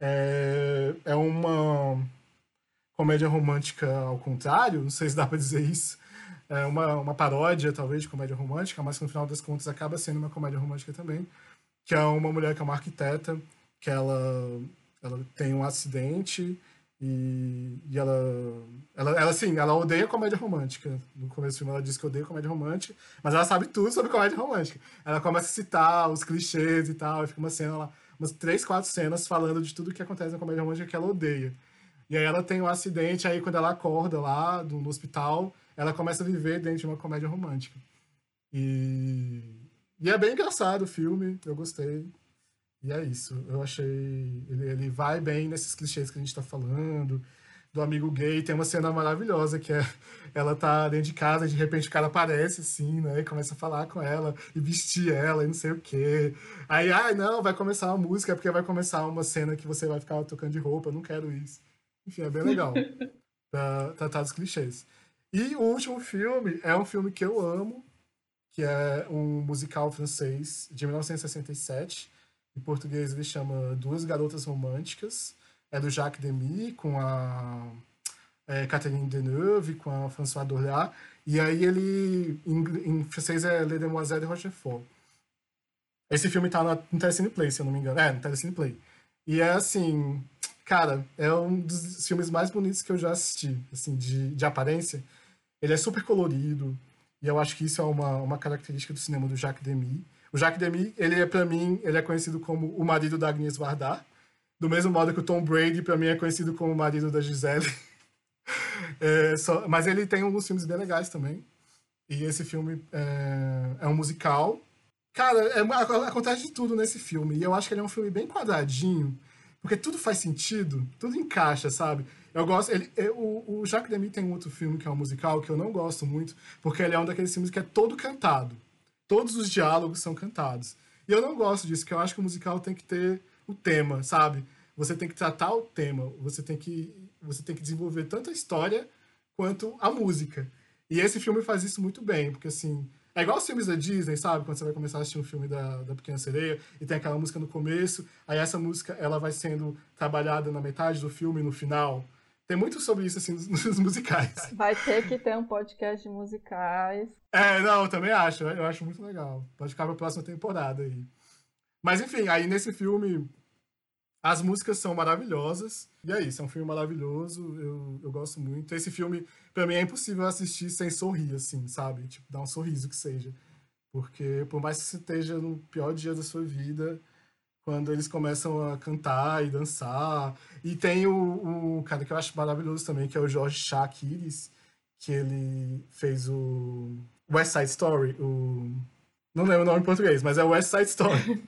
É, é uma comédia romântica ao contrário, não sei se dá para dizer isso. É uma, uma paródia, talvez, de comédia romântica, mas que no final das contas acaba sendo uma comédia romântica também. Que é uma mulher que é uma arquiteta, que ela, ela tem um acidente e, e ela, ela, ela, assim, ela odeia comédia romântica. No começo do filme ela diz que odeia comédia romântica, mas ela sabe tudo sobre comédia romântica. Ela começa a citar os clichês e tal, e fica uma cena lá, umas três, quatro cenas falando de tudo que acontece na comédia romântica que ela odeia. E aí ela tem um acidente, aí quando ela acorda lá no hospital, ela começa a viver dentro de uma comédia romântica. E, e é bem engraçado o filme, eu gostei. E é isso. Eu achei. Ele, ele vai bem nesses clichês que a gente tá falando. Do amigo gay. Tem uma cena maravilhosa que é. Ela tá dentro de casa e de repente o cara aparece assim, né? E começa a falar com ela e vestir ela e não sei o quê. Aí, ai, ah, não, vai começar uma música porque vai começar uma cena que você vai ficar tocando de roupa. Eu não quero isso. Enfim, é bem legal. pra tratar dos clichês. E o último filme é um filme que eu amo, que é um musical francês de 1967 em português ele chama Duas Garotas Românticas. É do Jacques Demy com a é, Catherine Deneuve, com a Françoise Dorléat. E aí ele, em, em francês, é Les Demoiselles de Rochefort. Esse filme tá no Telecine Play, se eu não me engano. É, no Telecine Play. E é assim, cara, é um dos filmes mais bonitos que eu já assisti, assim, de, de aparência. Ele é super colorido, e eu acho que isso é uma, uma característica do cinema do Jacques Demy. O Jacques Demy, ele é para mim, ele é conhecido como o marido da Agnes Varda, do mesmo modo que o Tom Brady para mim é conhecido como o marido da Gisele. é, só, mas ele tem alguns filmes bem legais também. E esse filme é, é um musical. Cara, é, acontece de tudo nesse filme. E eu acho que ele é um filme bem quadradinho, porque tudo faz sentido, tudo encaixa, sabe? Eu gosto. Ele, é, o, Jacques Demy tem um outro filme que é um musical que eu não gosto muito, porque ele é um daqueles filmes que é todo cantado todos os diálogos são cantados. E eu não gosto disso, porque eu acho que o musical tem que ter o tema, sabe? Você tem que tratar o tema, você tem que, você tem que desenvolver tanto a história quanto a música. E esse filme faz isso muito bem, porque assim, é igual os filmes da Disney, sabe? Quando você vai começar a assistir um filme da, da Pequena Sereia e tem aquela música no começo, aí essa música ela vai sendo trabalhada na metade do filme e no final. Tem muito sobre isso, assim, nos, musicais. Vai ter que ter um podcast de musicais. É, não, eu também acho. Eu acho muito legal. Pode ficar pra próxima temporada aí. Mas, enfim, aí nesse filme, as músicas são maravilhosas. E é isso, é um filme maravilhoso. Eu, eu gosto muito. Esse filme, pra mim, é impossível assistir sem sorrir, assim, sabe? Tipo, dar um sorriso que seja. Porque, por mais que você esteja no pior dia da sua vida, quando eles começam a cantar e dançar. E tem o, o cara que eu acho maravilhoso também, que é o Jorge Shakiris, que ele fez o West Side Story, o... Não lembro o nome em português, mas é West Side Story.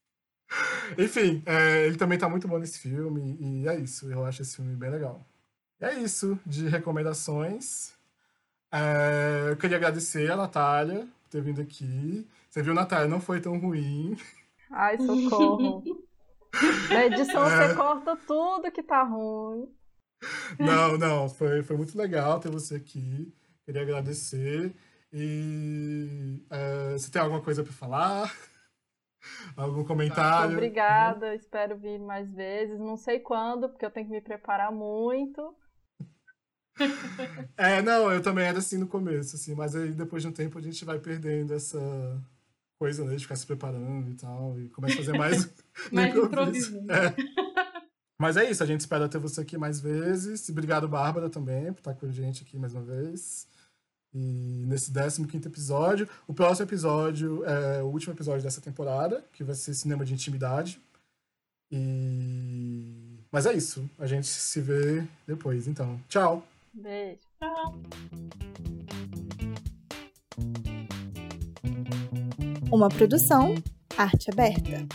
Enfim, é, ele também tá muito bom nesse filme, e é isso, eu acho esse filme bem legal. É isso de recomendações. É, eu queria agradecer a Natália por ter vindo aqui. Você viu, Natália, não foi tão ruim. Ai, socorro. Na edição é... você corta tudo que tá ruim. Não, não, foi, foi muito legal ter você aqui. Queria agradecer. E é, você tem alguma coisa para falar? Algum comentário? Obrigada, espero vir mais vezes. Não sei quando, porque eu tenho que me preparar muito. É, não, eu também era assim no começo, assim, mas aí depois de um tempo a gente vai perdendo essa coisa, né, de ficar se preparando e tal, e começa a fazer mais, mais improviso. É. Mas é isso, a gente espera ter você aqui mais vezes. Obrigado, Bárbara, também, por estar com a gente aqui mais uma vez. E nesse 15 episódio. O próximo episódio é o último episódio dessa temporada, que vai ser Cinema de Intimidade. E... Mas é isso. A gente se vê depois, então. Tchau! Beijo. Tchau. Uma produção Arte Aberta.